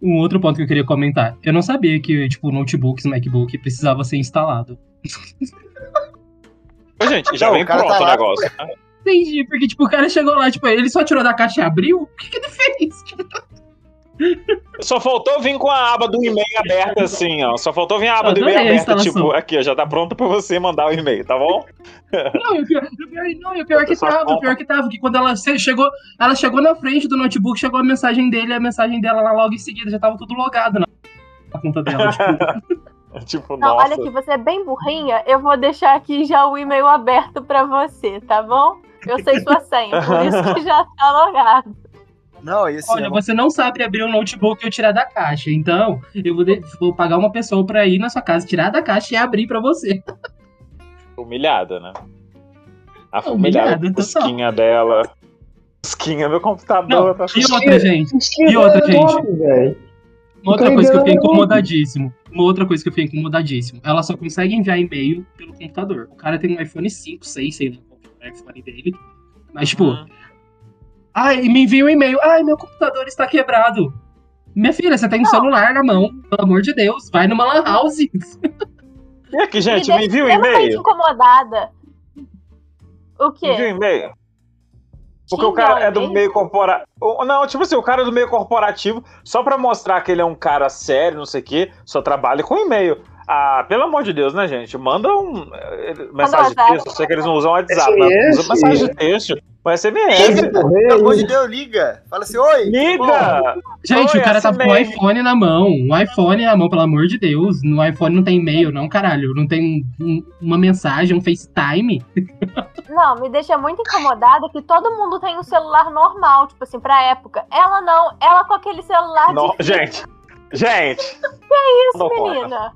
Um outro ponto que eu queria comentar. Eu não sabia que, tipo, notebooks, MacBook precisava ser instalado. Ô, Gente, já Não, vem pronto tá o lá. negócio. Entendi, porque, tipo, o cara chegou lá, tipo, ele só tirou da caixa e abriu? O que, que ele fez? Tipo, Só faltou vir com a aba do e-mail aberta assim, ó. Só faltou vir a aba do e-mail aberta, tipo, aqui, ó, já tá pronto pra você mandar o e-mail, tá bom? Não, e o pior, e o pior, não, e o pior que Só tava, o pior que tava, que quando ela chegou, ela chegou na frente do notebook, chegou a mensagem dele, a mensagem dela lá logo em seguida, já tava tudo logado na, na conta dela, tipo, tipo, Não, nossa. olha aqui, você é bem burrinha. Eu vou deixar aqui já o e-mail aberto pra você, tá bom? Eu sei sua senha, por isso que já tá logado. Não, e assim, olha, é você não sabe abrir o notebook e eu tirar da caixa, então eu vou, de- vou pagar uma pessoa pra ir na sua casa, tirar da caixa e abrir pra você. Humilhada, né? A Humilhada, humilhada, dela. Fusquinha, meu computador. Não, tá e outra, gente, E outra, gente? Uma outra coisa que eu fiquei incomodadíssimo. Uma outra coisa que eu fiquei incomodadíssimo. Ela só consegue enviar e-mail pelo computador. O cara tem um iPhone 5, 6, sei lá qual é o iPhone dele. Mas, tipo, Uhum. Ai, me envia um e-mail. Ai, meu computador está quebrado. Minha filha, você tem um Não. celular na mão. Pelo amor de Deus, vai numa lan house. E aqui, gente, Me me envia um e-mail. incomodada. O Me envia quê? um e-mail. Porque o cara é do e-mail? meio corporativo. Não, tipo assim, o cara é do meio corporativo, só pra mostrar que ele é um cara sério, não sei o quê, só trabalha com e-mail. Ah, pelo amor de Deus, né, gente? Manda um eh, mensagem de texto. Eu sei que eles não usam WhatsApp, mas usa mensagem de texto. Um SMS. Liga, pelo amor de Deus, liga. Fala assim, oi. Liga! Gente, Oi, o cara tava com o iPhone na mão. Um iPhone na mão, pelo amor de Deus. No iPhone não tem e-mail, não, caralho. Não tem um- uma mensagem, um FaceTime. Não, me deixa muito incomodada que todo mundo tem um celular normal, tipo assim, pra época. Ela não, ela com aquele celular Não, de gente, gente. isso, não dou conta. menina.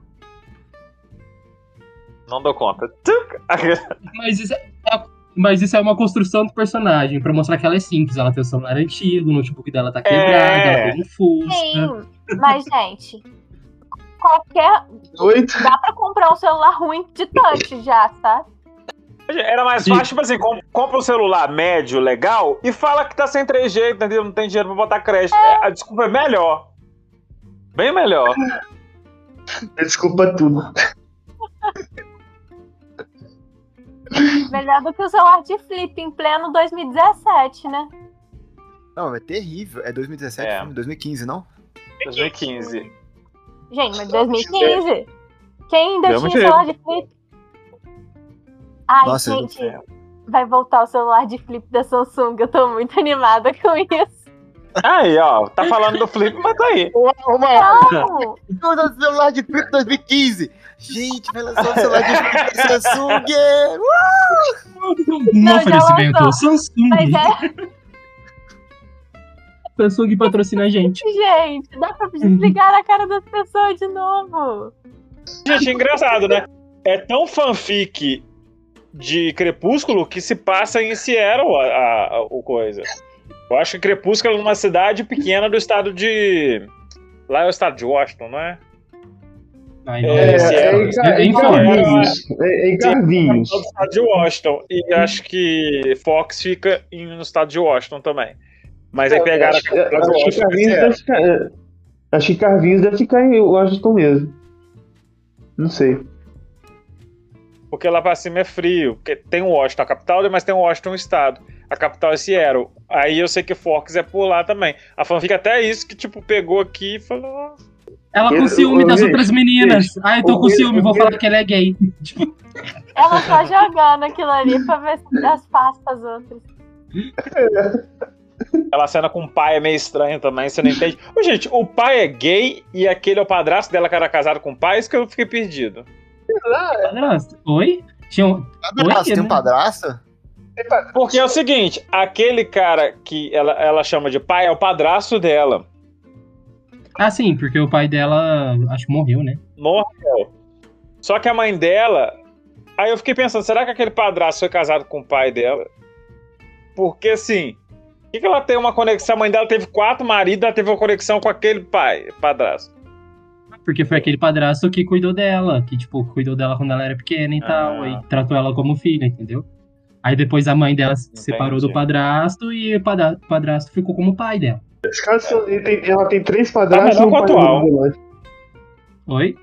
Não dou conta. Mas isso, é, mas isso é uma construção do personagem, pra mostrar que ela é simples. Ela tem o celular antigo, o notebook dela tá quebrado, É. ela tem um Fusca. Sim, mas, gente, qualquer. Oito. Dá pra comprar um celular ruim de touch já, tá? Era mais fácil, tipo assim, com- compra um celular médio, legal, e fala que tá sem 3G, entendeu? Não tem dinheiro pra botar crédito. É, a desculpa é melhor. Bem melhor. Desculpa tudo. Melhor do que o celular de flip em pleno 2017, né? Não, é terrível. É 2017, É. filme? 2015, não? 2015. Gente, mas 2015. Quem ainda Deu tinha muito celular de flip? Ai, Nossa, eu- gente, vai voltar o celular de flip da Samsung. Eu tô muito animada com isso. Aí, ó, tá falando do flip, mas tá aí. Não! Todo celular de flip 2015. Gente, vai lançar um celular de Samsung. Um Não, oferecimento. Samsung. Mas é, Samsung patrocina a gente. gente, dá pra desligar a cara das pessoas de novo. Gente, é engraçado, né? É tão fanfic de Crepúsculo que se passa em Seattle a, a- a- o coisa. Eu acho que Crepúsculo é numa cidade pequena do estado de. Lá é o estado de Washington, não é? É, é, em é. Carvinhos. É em Carvinhos. No estado de Washington. E acho que Fox fica em- no estado de Washington também. Mas aí pegaram a Acho de acho que. Carvinhos deve ficar. é, Acho que Carvinhos deve ficar em Washington mesmo. Não sei. Porque lá pra cima é frio. Porque tem o Washington, a capital, mas tem o Washington, o estado. A capital é Seattle. Aí eu sei que Fox é por lá também. A fanfic até isso que, tipo, pegou aqui e falou. "Ah, Ela com ciúme das outras meninas. Ai, eu tô com ciúme, vou falar que ele é gay. Ela tá jogando aquilo ali pra ver se as passa as outras. Aquela cena com o pai é meio estranha também, você não entende. Ô, gente, o pai é gay e aquele é o padrasto dela que era casado com o pai, isso que eu fiquei perdido. padrasto. Oi? Tinha um... Padrasto, Oi, tem um né? padrasto? Porque é o seguinte, aquele cara que ela, ela chama de pai é o padrasto dela. Ah, sim, porque o pai dela, acho que morreu, né? Morreu. Só que a mãe dela. Aí eu fiquei pensando, será que aquele padrasto foi casado com o pai dela? Porque assim. Por que, que ela tem uma conexão? A mãe dela teve quatro maridos, ela teve uma conexão com aquele pai, padrasto. Porque foi aquele padrasto que cuidou dela, que, tipo, cuidou dela quando ela era pequena e tal, Ah. e tratou ela como filha, entendeu? Aí depois a mãe dela se separou do padrasto e o padrasto ficou como pai dela. Esse caso, ele tem- ela tem três Tá padrastos e melhor um pai atual. biológico. Oi?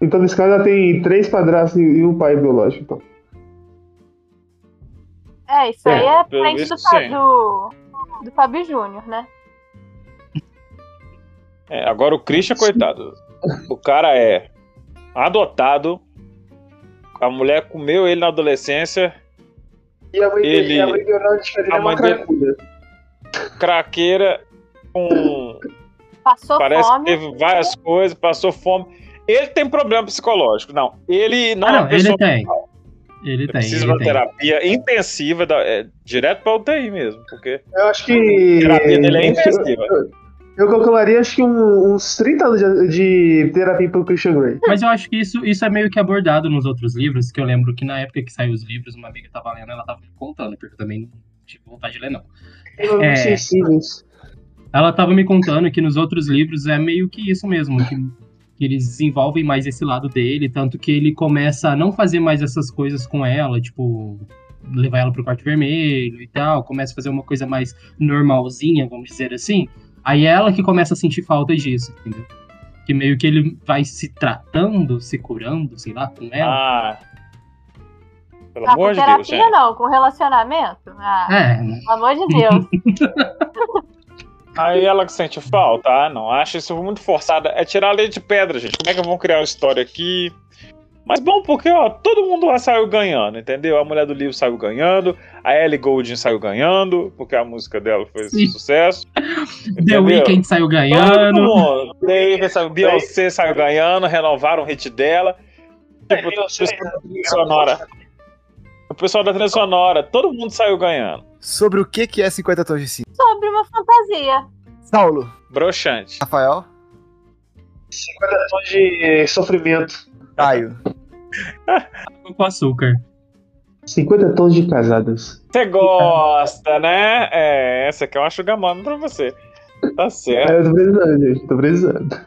Então, nesse caso, ela tem três padrastos e um pai biológico. Então. É, isso É, aí é frente visto, do, sim. do, do Fábio Júnior, né? É, agora o Christian, coitado. O cara é adotado. A mulher comeu ele na adolescência. E a mãe Ele- dele, a mãe dele a é uma mãe dele-. Craqueira. Com. Passou Parece que fome. teve várias coisas, passou fome. Ele tem problema psicológico. Não, ele não, Ah, é uma não, ele pessoa tem. Ele Ele tem, precisa de ele uma tem. terapia intensiva, da- é, direto pra UTI mesmo, porque Eu acho que. a terapia dele é que- intensiva. Eu calcularia acho que um- uns 30 anos de, de terapia pro Christian Grey. Mas eu acho que isso, isso é meio que abordado nos outros livros, que eu lembro que na época que saiu os livros, uma amiga tava lendo, ela tava me contando, porque eu também não tive vontade de ler, não. É. Sensíveis. Ela tava me contando que nos outros livros é meio que isso mesmo, que, que eles desenvolvem mais esse lado dele, tanto que ele começa a não fazer mais essas coisas com ela, tipo, levar ela pro quarto vermelho e tal, começa a fazer uma coisa mais normalzinha, vamos dizer assim. Aí é ela que começa a sentir falta disso, entendeu? Que meio que ele vai se tratando, se curando, sei lá, com ela. Ah. Pelo Ah, amor com de Deus, terapia não, com relacionamento. Ah, É, pelo amor de Deus. Aí ela que sente falta, ah, não, acho isso muito forçado. É tirar a lei de pedra, gente. Como é que vão criar uma história aqui? Mas bom, porque, ó, todo mundo lá saiu ganhando, entendeu? A mulher do livro saiu ganhando, a Ellie Goulding saiu ganhando, porque a música dela foi Sim. sucesso. The entendeu? Weeknd saiu Todo ganhando. mundo. David saiu, Beyoncé saiu ganhando, renovaram o hit dela. Tipo, o pessoal da trilha sonora. O pessoal da trilha sonora, todo mundo saiu ganhando. Sobre o que que é 50 tons de cinza? Sobre uma fantasia. Saulo, Broxante. Rafael, 50 tons de sofrimento. Caio. com açúcar. 50 tons de casadas. Você gosta, né? É, essa aqui eu acho gamando pra você. Tá certo. É, eu tô precisando, gente. Tô precisando.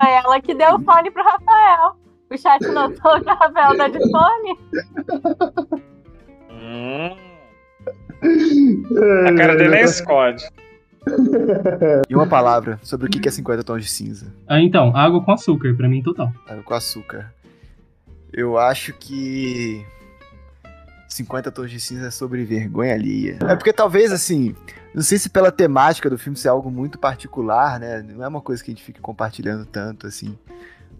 Foi ela que deu o fone pro Rafael. O chat notou que o Rafael tá de fone. Hum, a cara dele é esconde. E uma palavra sobre o que é 50 tons de cinza. Ah, então, água com açúcar, pra mim, total. Água com açúcar. Eu acho que 50 tons de cinza é sobre vergonha alheia. É porque talvez assim, não sei se pela temática do filme ser algo muito particular, né? Não é uma coisa que a gente fique compartilhando tanto assim,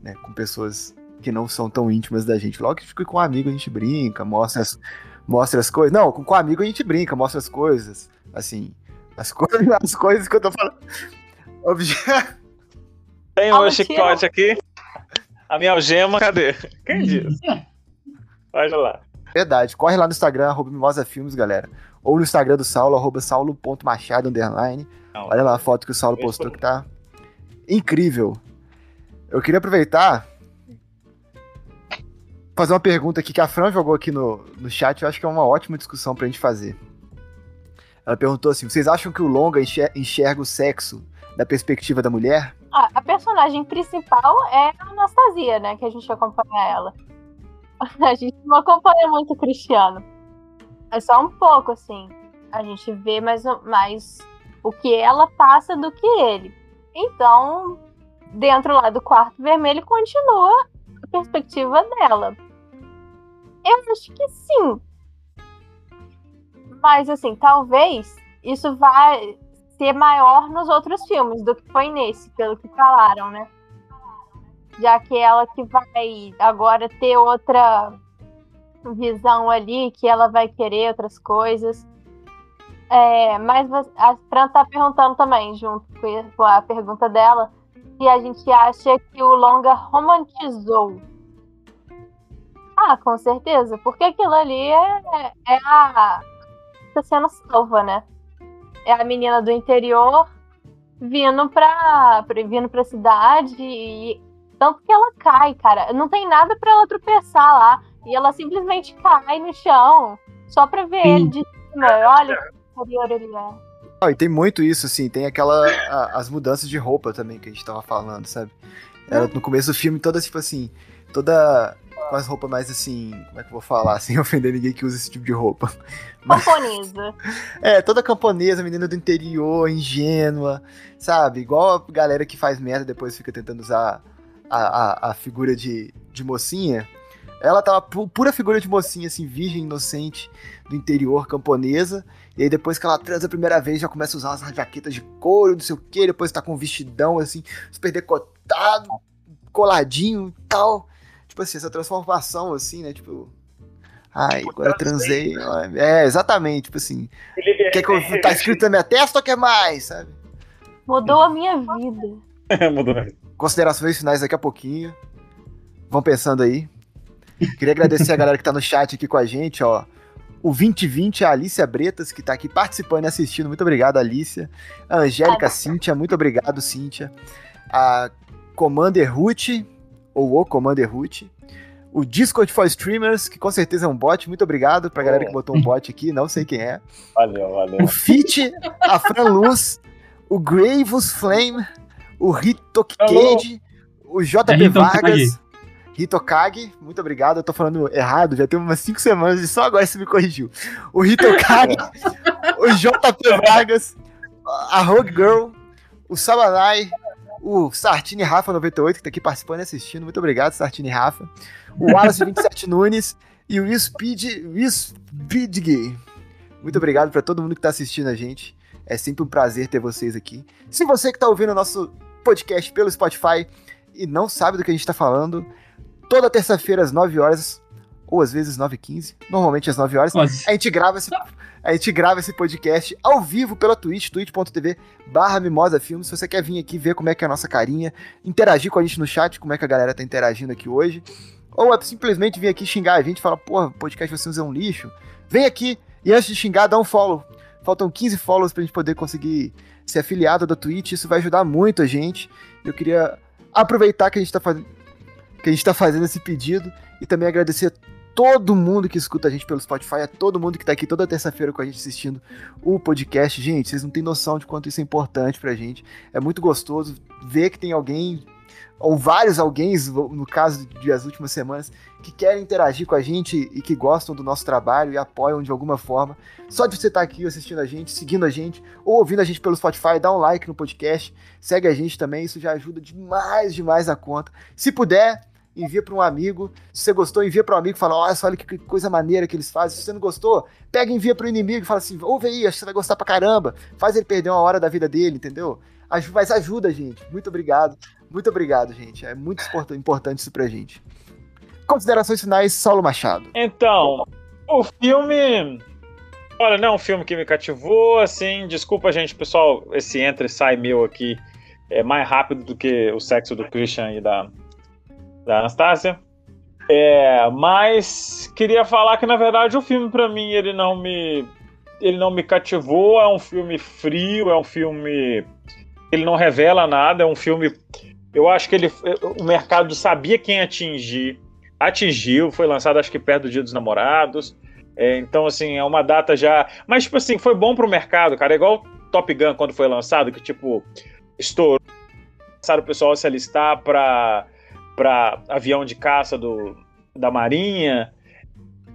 né, com pessoas que não são tão íntimas da gente. Logo que fica com um amigo a gente brinca, mostra as, mostra as coisas. Não, com, com um amigo a gente brinca, mostra as coisas, assim, as coisas, as coisas que eu tô falando. Obje- Tem Ah, um mentira. chicote aqui. A minha algema, cadê? Quem diz? Olha lá. Verdade. Corre lá no Instagram, arroba Mimosa Filmes, galera. Ou no Instagram do Saulo, arroba saulo.machado, underline. Olha lá a foto que o Saulo postou que tá incrível. Eu queria aproveitar fazer uma pergunta aqui que a Fran jogou aqui no, no chat. Eu acho que é uma ótima discussão pra gente fazer. Ela perguntou assim: vocês acham que o longa enxer- enxerga o sexo da perspectiva da mulher? Ah, a personagem principal é a Anastasia, né? Que a gente acompanha ela. A gente não acompanha muito o Cristiano. É só um pouco, assim. A gente vê mais, mais o que ela passa do que ele. Então, dentro lá do quarto vermelho, continua a perspectiva dela. Eu acho que sim. Mas, assim, talvez isso vai ser maior nos outros filmes do que foi nesse, pelo que falaram, né? Já que ela que vai agora ter outra visão ali, que ela vai querer outras coisas. É, mas a Fran tá perguntando também, junto com a pergunta dela, se a gente acha que o longa romantizou. Ah, com certeza, porque aquilo ali é, é a. tá sendo salva, né? é a menina do interior vindo pra, vindo pra cidade e tanto que ela cai, cara. Não tem nada pra ela tropeçar lá. E ela simplesmente cai no chão só pra ver Sim. ele de cima. Olha que superior ele é. Ah, e tem muito isso, assim, tem aquela. a- as mudanças de roupa também que a gente tava falando, sabe? Ela, no começo do filme, toda, tipo assim, toda com as roupas mais assim, como é que eu vou falar, sem ofender ninguém que usa esse tipo de roupa. Camponesa. É, toda camponesa, menina do interior, ingênua, sabe? Igual a galera que faz merda depois fica tentando usar a, a, a figura de, de mocinha. Ela tava pu- pura figura de mocinha, assim, virgem, inocente, do interior, camponesa. E aí depois que ela transa a primeira vez, já começa a usar umas jaquetas de couro, não sei o que, depois tá com um vestidão, assim, super decotado, coladinho e tal. Tipo assim, essa transformação, assim, né? Tipo. Ai, Tipo, agora eu transei. É, exatamente, tipo assim. Ele, Quer que eu, tá escrito na minha testa ou quer mais, sabe? Mudou a minha vida. Mudou. Considerações finais daqui a pouquinho. Vão pensando aí. Queria agradecer a galera que tá no chat aqui com a gente, ó. O 2020, a Alicia Bretas, que tá aqui participando e assistindo. Muito obrigado, Alicia. A Angélica Cíntia, muito obrigado, Cíntia. A Commander Ruth, ou o Commander Ruth. O Discord for Streamers, que com certeza é um bot. Muito obrigado pra galera que botou um bot aqui, não sei quem é. Valeu, valeu. O Fit, a Fran Luz, o Gravus Flame, o Hitokage, o JP É. Vargas, Hitokage, muito obrigado, eu tô falando errado, já tem umas 5 semanas e só agora você me corrigiu. O Hitokage, o JP Vargas, a Rogue Girl, o Sabanai, o Sartini Rafa 98, que tá aqui participando e assistindo, muito obrigado, Sartini Rafa, o Wallace 27 Nunes e o Speed, Speedgay. Muito obrigado pra todo mundo que tá assistindo a gente. É sempre um prazer ter vocês aqui. Se você que tá ouvindo o nosso podcast pelo Spotify e não sabe do que a gente tá falando, toda terça-feira às 9 horas, ou às vezes 9 h 15 normalmente às 9 horas, Nossa, a gente grava esse, a gente grava esse podcast ao vivo pela Twitch, twitch.tv barra Mimosa Filmes. Se você quer vir aqui ver como é que é a nossa carinha, interagir com a gente no chat, como é que a galera tá interagindo aqui hoje, ou é simplesmente vir aqui xingar a gente e falar, porra, podcast vocês é um lixo, vem aqui e antes de xingar, dá um follow. Faltam 15 follows pra gente poder conseguir ser afiliado da Twitch, isso vai ajudar muito a gente. Eu queria aproveitar que a gente tá fazendo que a gente tá fazendo esse pedido e também agradecer todo mundo que escuta a gente pelo Spotify, a todo mundo que tá aqui toda terça-feira com a gente assistindo o podcast. Gente, vocês não têm noção de quanto isso é importante pra gente. É muito gostoso ver que tem alguém, ou vários alguém, no caso de as últimas semanas, que querem interagir com a gente e que gostam do nosso trabalho e apoiam de alguma forma. Só de você estar aqui assistindo a gente, seguindo a gente, ou ouvindo a gente pelo Spotify, dá um like no podcast, segue a gente também, isso já ajuda demais, demais a conta. Se puder, envia para um amigo. Se você gostou, envia para um amigo e fala: Olha só, olha que coisa maneira que eles fazem. Se você não gostou, pega e envia para o inimigo e fala assim: Ouve aí, acho que você vai gostar pra caramba. Faz ele perder uma hora da vida dele, entendeu? Mas ajuda, gente. Muito obrigado. Muito obrigado, gente. É muito import- importante isso pra gente. Considerações finais, Saulo Machado. Então, o filme. Olha, não é um filme que me cativou, assim. Desculpa, gente, pessoal, esse entra e sai meu aqui é mais rápido do que o sexo do Christian e da, da Anastácia. É, mas queria falar que, na verdade, o filme, pra mim, ele não me. Ele não me cativou. É um filme frio, é um filme. Ele não revela nada, é um filme. Eu acho que ele, o mercado sabia quem atingir atingiu, foi lançado acho que perto do Dia dos Namorados. É, então, assim, é uma data já. Mas, tipo assim, foi bom pro mercado, cara. É igual Top Gun quando foi lançado, que, tipo, estourou. Começaram o pessoal se alistar pra, pra avião de caça do, da Marinha.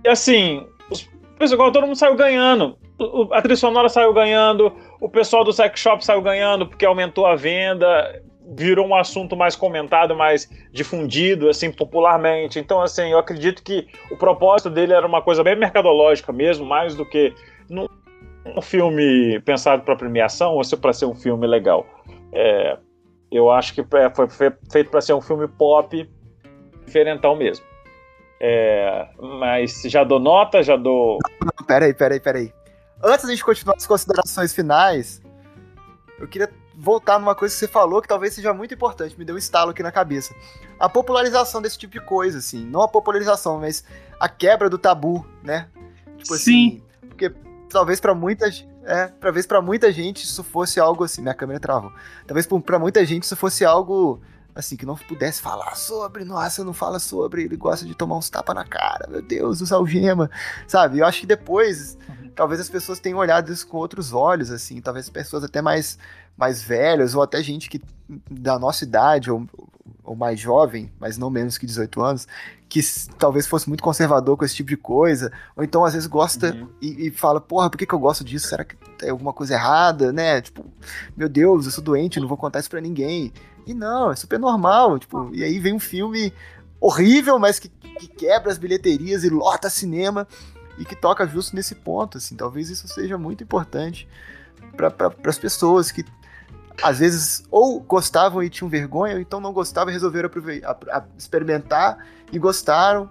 E assim, os, pessoal, todo mundo saiu ganhando. O- A trilha sonora saiu ganhando, o pessoal do sex shop saiu ganhando porque aumentou a venda, virou um assunto mais comentado, mais difundido, assim, popularmente. Então, assim, eu acredito que o propósito dele era uma coisa bem mercadológica mesmo, mais do que um filme pensado para premiação ou para ser um filme legal. É, eu acho que é, foi fe- feito para ser um filme pop diferentão mesmo. É, mas já dou nota, já dou. Não, peraí, peraí, peraí. Antes da gente continuar as considerações finais, eu queria voltar numa coisa que você falou que talvez seja muito importante, me deu um estalo aqui na cabeça. A popularização desse tipo de coisa, assim. Não a popularização, mas a quebra do tabu, né? Tipo Sim. assim. Porque talvez pra muita gente. É, talvez pra muita gente isso fosse algo assim. Minha câmera travou. Talvez pra- pra muita gente isso fosse algo. Assim, que não pudesse falar sobre, nossa, não fala sobre, ele gosta de tomar uns tapas na cara, meu Deus, usar algema, sabe? Eu acho que depois, talvez as pessoas tenham olhado isso com outros olhos, assim, talvez pessoas até mais, mais velhas, ou até gente que da nossa idade, ou, ou mais jovem, mas não menos que 18 anos, que talvez fosse muito conservador com esse tipo de coisa, ou então às vezes gosta Uhum. e, e fala, porra, por que, que eu gosto disso? Será que tem alguma coisa errada, né? Tipo, meu Deus, eu sou doente, não vou contar isso pra ninguém. E não, é super normal, tipo, e aí vem um filme horrível, mas que, que quebra as bilheterias e lota cinema e que toca justo nesse ponto, assim, talvez isso seja muito importante para pra, as pessoas que às vezes ou gostavam e tinham vergonha, ou então não gostavam e resolveram experimentar e gostaram,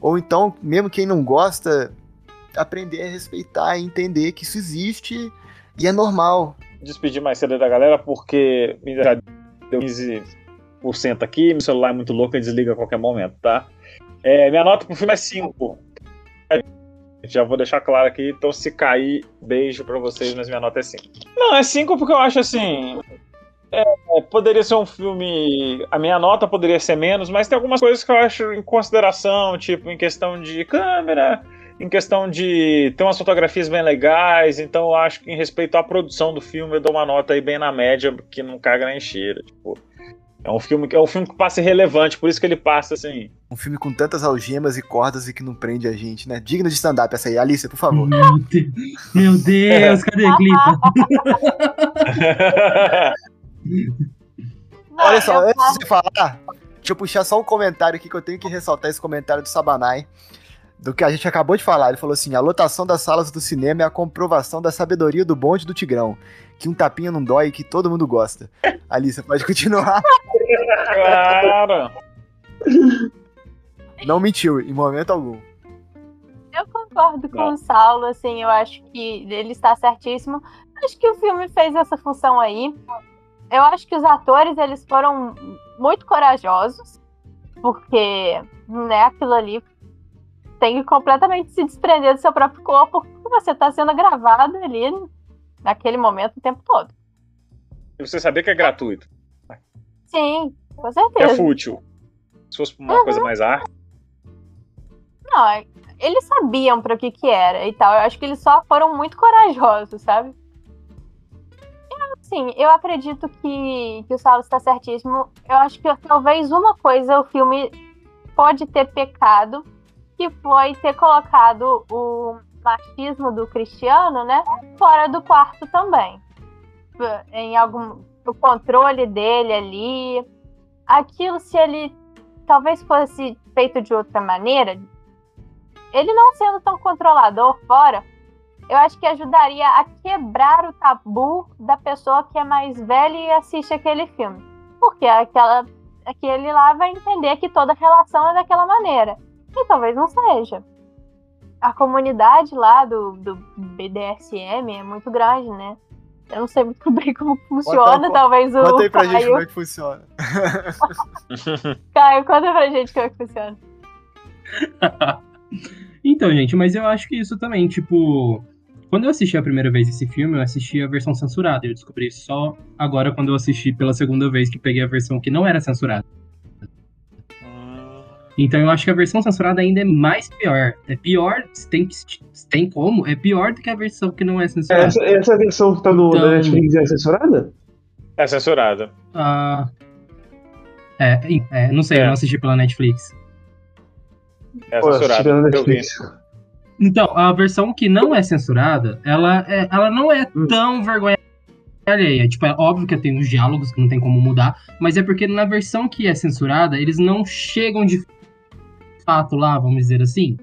ou então, mesmo quem não gosta, aprender a respeitar e entender que isso existe e é normal. despedir mais cedo da galera porque já deu 15% aqui, meu celular é muito louco e desliga a qualquer momento, tá? É, minha nota pro filme é 5. Já vou deixar claro aqui, então se cair, beijo pra vocês, mas minha nota é 5. Não, é 5 porque eu acho assim. é, poderia ser um filme. A minha nota poderia ser menos, mas tem algumas coisas que eu acho em consideração, tipo, em questão de câmera, em questão de ter umas fotografias bem legais, então eu acho que em respeito à produção do filme eu dou uma nota aí bem na média, que não caga nem cheira, tipo. É um filme que é um filme que passa irrelevante, por isso que ele passa assim. Um filme com tantas algemas e cordas e que não prende a gente, né? Digno de stand-up essa aí. Alicia, por favor. Meu Deus, meu Deus, cadê a clipa? Olha só, antes de falar, deixa eu puxar só um comentário aqui que eu tenho que ressaltar esse comentário do Sabanai. Do que a gente acabou de falar. Ele falou assim: a lotação das salas do cinema é a comprovação da sabedoria do bonde do Tigrão. Que um tapinha não dói e que todo mundo gosta. Alice, pode continuar. Cara, Não mentiu, em momento algum. Eu concordo com Não. o Saulo, assim, eu acho que ele está certíssimo. Acho que o filme fez essa função aí. Eu acho que os atores, eles foram muito corajosos, porque, né, aquilo ali tem que completamente se desprender do seu próprio corpo, porque você está sendo gravado ali naquele momento o tempo todo. e você sabia que é gratuito, Sim, com que é certeza. fútil. Se fosse uma coisa mais arte, Não, é- eles sabiam para o que que era e tal. Eu acho que eles só foram muito corajosos, sabe? Eu, assim, eu acredito que, que o Saulo está certíssimo. Eu acho que talvez uma coisa o filme pode ter pecado, que foi ter colocado o machismo do Cristiano, né, fora do quarto também. Em algum o controle dele ali, aquilo se ele talvez fosse feito de outra maneira, ele não sendo tão controlador fora, eu acho que ajudaria a quebrar o tabu da pessoa que é mais velha e assiste aquele filme. Porque aquela, aquele lá vai entender que toda relação é daquela maneira. E talvez não seja. A comunidade lá do, do BDSM é muito grande, né? Eu não sei muito bem como funciona, Conta- talvez o Conta aí pra gente Caio, como é que funciona. Caio, conta pra gente como é que funciona. Então, gente, mas eu acho que isso também, tipo. Quando eu assisti a primeira vez esse filme, eu assisti a versão censurada. Eu descobri só agora quando eu assisti pela segunda vez que peguei a versão que não era censurada. Então eu acho que a versão censurada ainda é mais pior. É pior, se tem, tem como, é pior do que a versão que não é censurada. Essa, essa versão que tá no Então- Netflix é censurada? é censurada. Ah, é, é, não sei, É. eu não assisti pela Netflix. É Pô, censurada. Eu vi. Então, a versão que não é censurada, ela, é- ela não é Hum. tão vergonha alheia. Tipo, é óbvio que tem os diálogos que não tem como mudar, mas é porque na versão que é censurada, eles não chegam de fato lá, vamos dizer assim.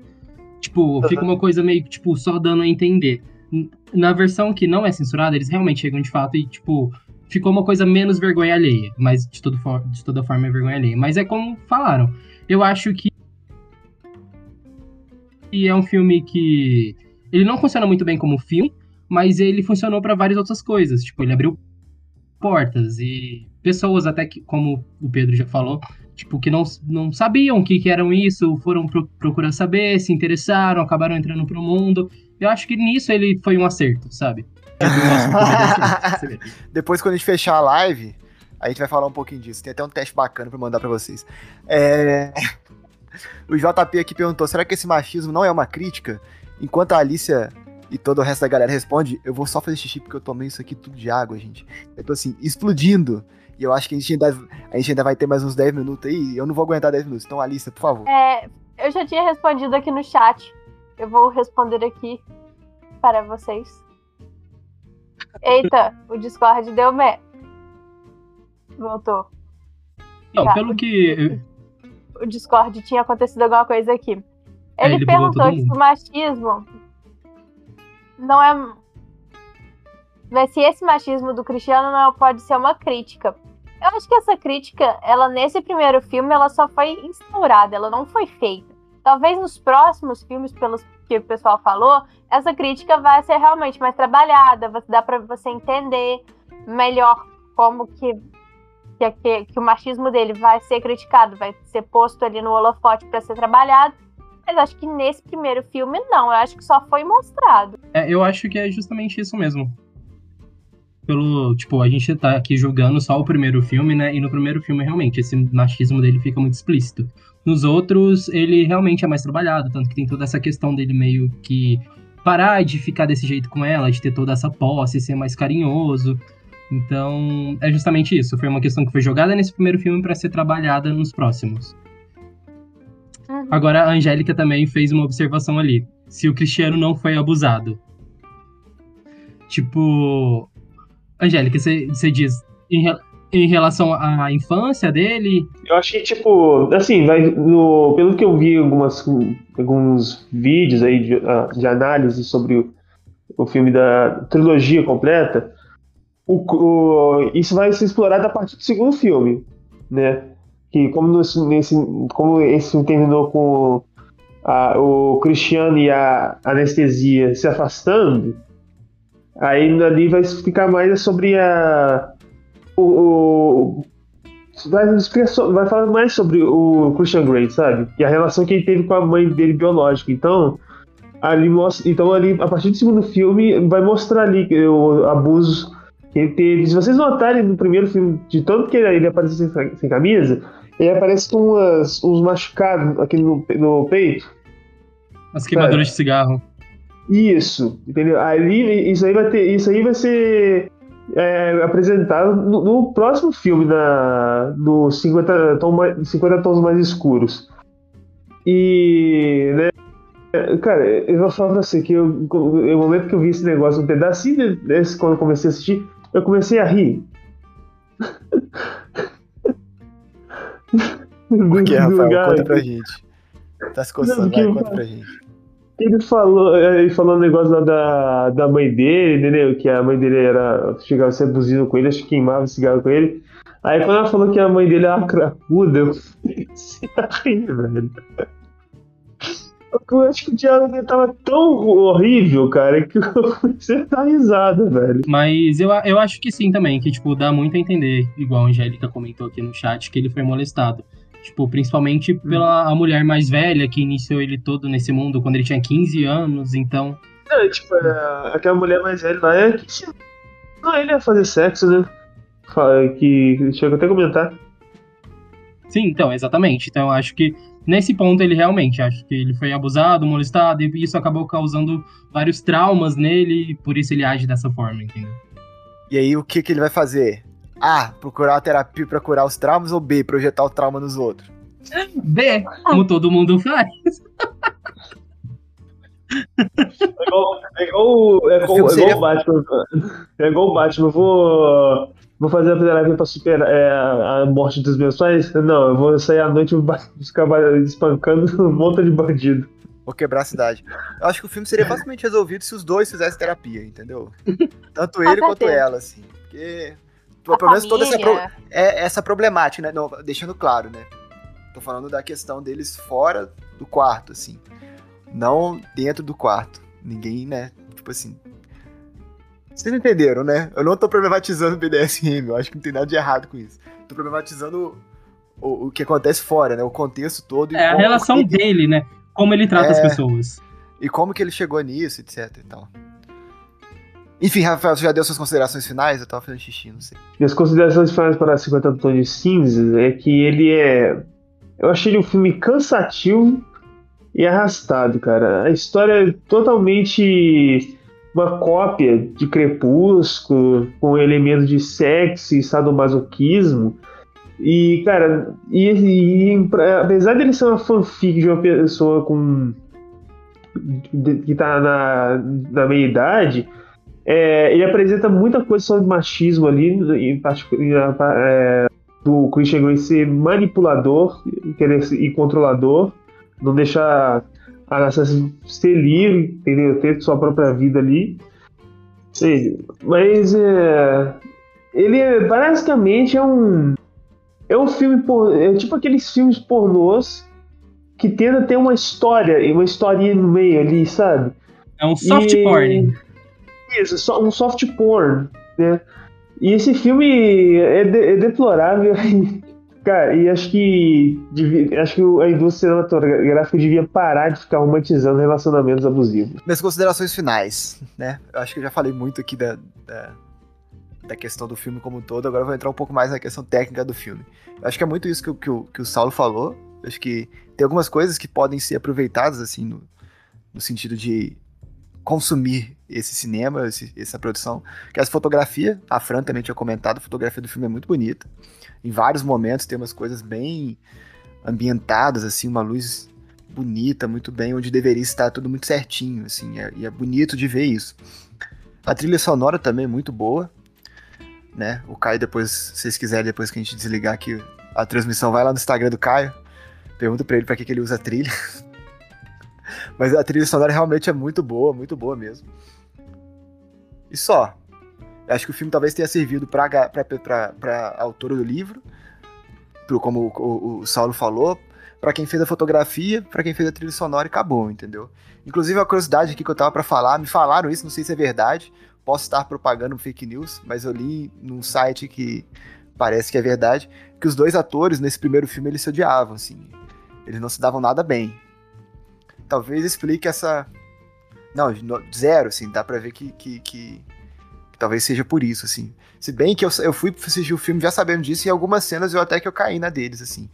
Tipo, fica uma coisa meio que, tipo, só dando a entender. Na versão que não é censurada, eles realmente chegam de fato e, tipo, ficou uma coisa menos vergonha alheia. Mas de, todo for- de toda forma é vergonha alheia. Mas é como falaram. Eu acho que e é um filme que ele não funciona muito bem como filme, mas ele funcionou para várias outras coisas. Tipo, ele abriu portas e pessoas até que, como o Pedro já falou, tipo, que não, não sabiam o que, que eram isso, foram pro, procurar saber, se interessaram, acabaram entrando pro mundo. Eu acho que nisso ele foi um acerto, sabe? Depois, quando a gente fechar a live, a gente vai falar um pouquinho disso. Tem até um teste bacana pra mandar pra vocês. É... O JP aqui perguntou: será que esse machismo não é uma crítica? Enquanto a Alicia e todo o resto da galera responde, eu vou só fazer xixi porque eu tomei isso aqui tudo de água, gente. Eu tô assim, explodindo. E eu acho que a gente ainda, a gente ainda vai ter mais uns 10 minutos aí. e Eu não vou aguentar 10 minutos. Então, Alissa, por favor. É, eu já tinha respondido aqui no chat. Eu vou responder aqui para vocês. Eita, o Discord deu me. Voltou. Não, pelo que. O Discord tinha acontecido alguma coisa aqui. É, Ele, ele perguntou se o machismo não é. Mas se esse machismo do Cristiano não pode ser uma crítica. Eu acho que essa crítica, ela nesse primeiro filme, ela só foi instaurada, ela não foi feita. Talvez nos próximos filmes, pelos que o pessoal falou, essa crítica vai ser realmente mais trabalhada, vai dar pra você entender melhor como que, que, que, que o machismo dele vai ser criticado, vai ser posto ali no holofote pra ser trabalhado. Mas acho que nesse primeiro filme, não. Eu acho que só foi mostrado. É, eu acho que é justamente isso mesmo. Pelo, tipo, a gente tá aqui julgando só o primeiro filme, né? E no primeiro filme, realmente, esse machismo dele fica muito explícito. Nos outros, ele realmente é mais trabalhado, tanto que tem toda essa questão dele meio que parar de ficar desse jeito com ela, de ter toda essa posse, ser mais carinhoso. Então, é justamente isso. Foi uma questão que foi jogada nesse primeiro filme pra ser trabalhada nos próximos. Uhum. Agora, a Angélica também fez uma observação ali. Se o Cristiano não foi abusado. Tipo. Angélica, você você diz em, em relação à infância dele. Eu acho que, tipo, assim, vai no, pelo que eu vi em algumas, alguns vídeos aí de, ah, de análise sobre o, o filme da trilogia completa, o, o- isso vai ser explorado a partir do segundo filme, né? Que como, nesse, nesse, como esse filme terminou com a- o Cristiano e a anestesia se afastando, aí ali vai ficar mais sobre a o, o- vai, explicar vai falar mais sobre o Christian Grey, sabe? E a relação que ele teve com a mãe dele biológica. Então, ali mostra, então ali a partir do segundo filme vai mostrar ali o abuso ele teve. Se vocês notarem no primeiro filme, de tanto que ele, aparece sem, sem camisa, ele aparece com umas, uns machucados aqui no, no peito. As queimaduras de cigarro. Isso, entendeu? Ali, isso aí vai ter, isso aí vai ser é, apresentado no, no próximo filme, na, no 50, tom mais, 50 tons mais escuros. E, né, cara, eu vou falar pra você que eu, no momento que eu vi esse negócio, um pedacinho desse, quando eu comecei a assistir, eu comecei a rir. Por que, Do- do Rafael? Conta pra gente. Tá se coçando, Não, vai, que- conta pra gente. Ele falou, ele falou um negócio lá da, da mãe dele, entendeu? Que a mãe dele era. chegava a ser abusiva com ele, acho que queimava cigarro com ele. Aí quando ela falou que a mãe dele era uma cracuda, eu comecei a rir, velho. Eu acho que o diálogo dele tava tão horrível, cara, que eu comecei a dar risada, velho. Mas eu, eu acho que sim também, que, tipo, dá muito a entender, igual a Angélica comentou aqui no chat, que ele foi molestado. Tipo, principalmente pela a mulher mais velha que iniciou ele todo nesse mundo quando ele tinha 15 anos, então. É, tipo, é, aquela mulher mais velha lá é que ensinou ele a fazer sexo, né? Que chega até a comentar. Sim, então, exatamente. Então eu acho que nesse ponto ele realmente, acho que ele foi abusado, molestado, e isso acabou causando vários traumas nele, e por isso ele age dessa forma, entendeu? E aí, o que, que ele vai fazer? A. Procurar uma terapia pra curar os traumas ou B. Projetar o trauma nos outros? B, como todo mundo faz. É igual, é igual, é igual, é igual o Batman. É igual o Batman. Eu vou, vou fazer a terapia pra superar é, a morte dos meus pais? Não, eu vou sair à noite e vou ficar espancando um monte de bandido. Ou quebrar a cidade. Eu acho que o filme seria facilmente resolvido se os dois fizessem terapia, entendeu? Tanto ele quanto ela, assim. Porque. A Pelo menos toda essa, pro- é essa problemática, né? Não, deixando claro, né? Tô falando da questão deles fora do quarto, assim. Não dentro do quarto. Ninguém, né? Tipo assim. Vocês entenderam, né? Eu não tô problematizando o BDSM, eu acho que não tem nada de errado com isso. Tô problematizando o, o que acontece fora, né? O contexto todo. e É a relação dele, né? Como ele trata as É. pessoas. E como que ele chegou nisso, etc e tal. Enfim, Rafael, você já deu suas considerações finais? Eu tava fazendo xixi, não sei. Minhas considerações finais para 50 tons de cinza é que ele é. Eu achei ele um filme cansativo e arrastado, cara. A história é totalmente uma cópia de Crepúsculo com elementos de sexo e sadomasoquismo. E, cara, e, e, apesar dele ser uma fanfic de uma pessoa com. Que tá na, na meia idade, é, ele apresenta muita coisa sobre machismo ali, em particular é, do Christian Grey ser manipulador e controlador, não deixar a assassin ser livre, entendeu? ter sua própria vida ali. Mas é, ele é, basicamente é um é um filme por, é tipo aqueles filmes pornôs que tenta ter uma história e uma historinha no meio ali, sabe? É um soft e... porn. Isso, um soft porn, né? E esse filme é, de, é deplorável. Cara, e acho que devia, acho que a indústria cinematográfica devia parar de ficar romantizando relacionamentos abusivos. Minhas considerações finais, né? Eu acho que eu já falei muito aqui da, da, da questão do filme como um todo, agora eu vou entrar um pouco mais na questão técnica do filme. Eu acho que é muito isso que, que, o, que o Saulo falou. Eu acho que tem algumas coisas que podem ser aproveitadas, assim, no, no sentido de consumir esse cinema, esse, essa produção, que é a fotografia, a Fran também tinha comentado, a fotografia do filme é muito bonita. Em vários momentos tem umas coisas bem ambientadas, assim, uma luz bonita, muito bem, onde deveria estar tudo muito certinho, assim, é, e é bonito de ver isso. A trilha sonora também é muito boa, né? O Caio depois, se vocês quiserem, depois que a gente desligar aqui a transmissão, vai lá no Instagram do Caio, pergunta pra ele pra que, que ele usa a trilha. Mas a trilha sonora realmente é muito boa, muito boa mesmo. E só. Eu acho que o filme talvez tenha servido para a autora do livro, pro, como o, o, o Saulo falou, para quem fez a fotografia, para quem fez a trilha sonora e acabou, entendeu? Inclusive, uma curiosidade aqui que eu tava para falar, me falaram isso, não sei se é verdade, posso estar propagando fake news, mas eu li num site que parece que é verdade, que os dois atores nesse primeiro filme eles se odiavam, assim. Eles não se davam nada bem talvez explique essa. Não, zero, assim, dá pra ver que, que, que, que talvez seja por isso, assim. Se bem que eu, eu fui assistir o filme já sabendo disso, e algumas cenas eu até que eu caí na deles, assim.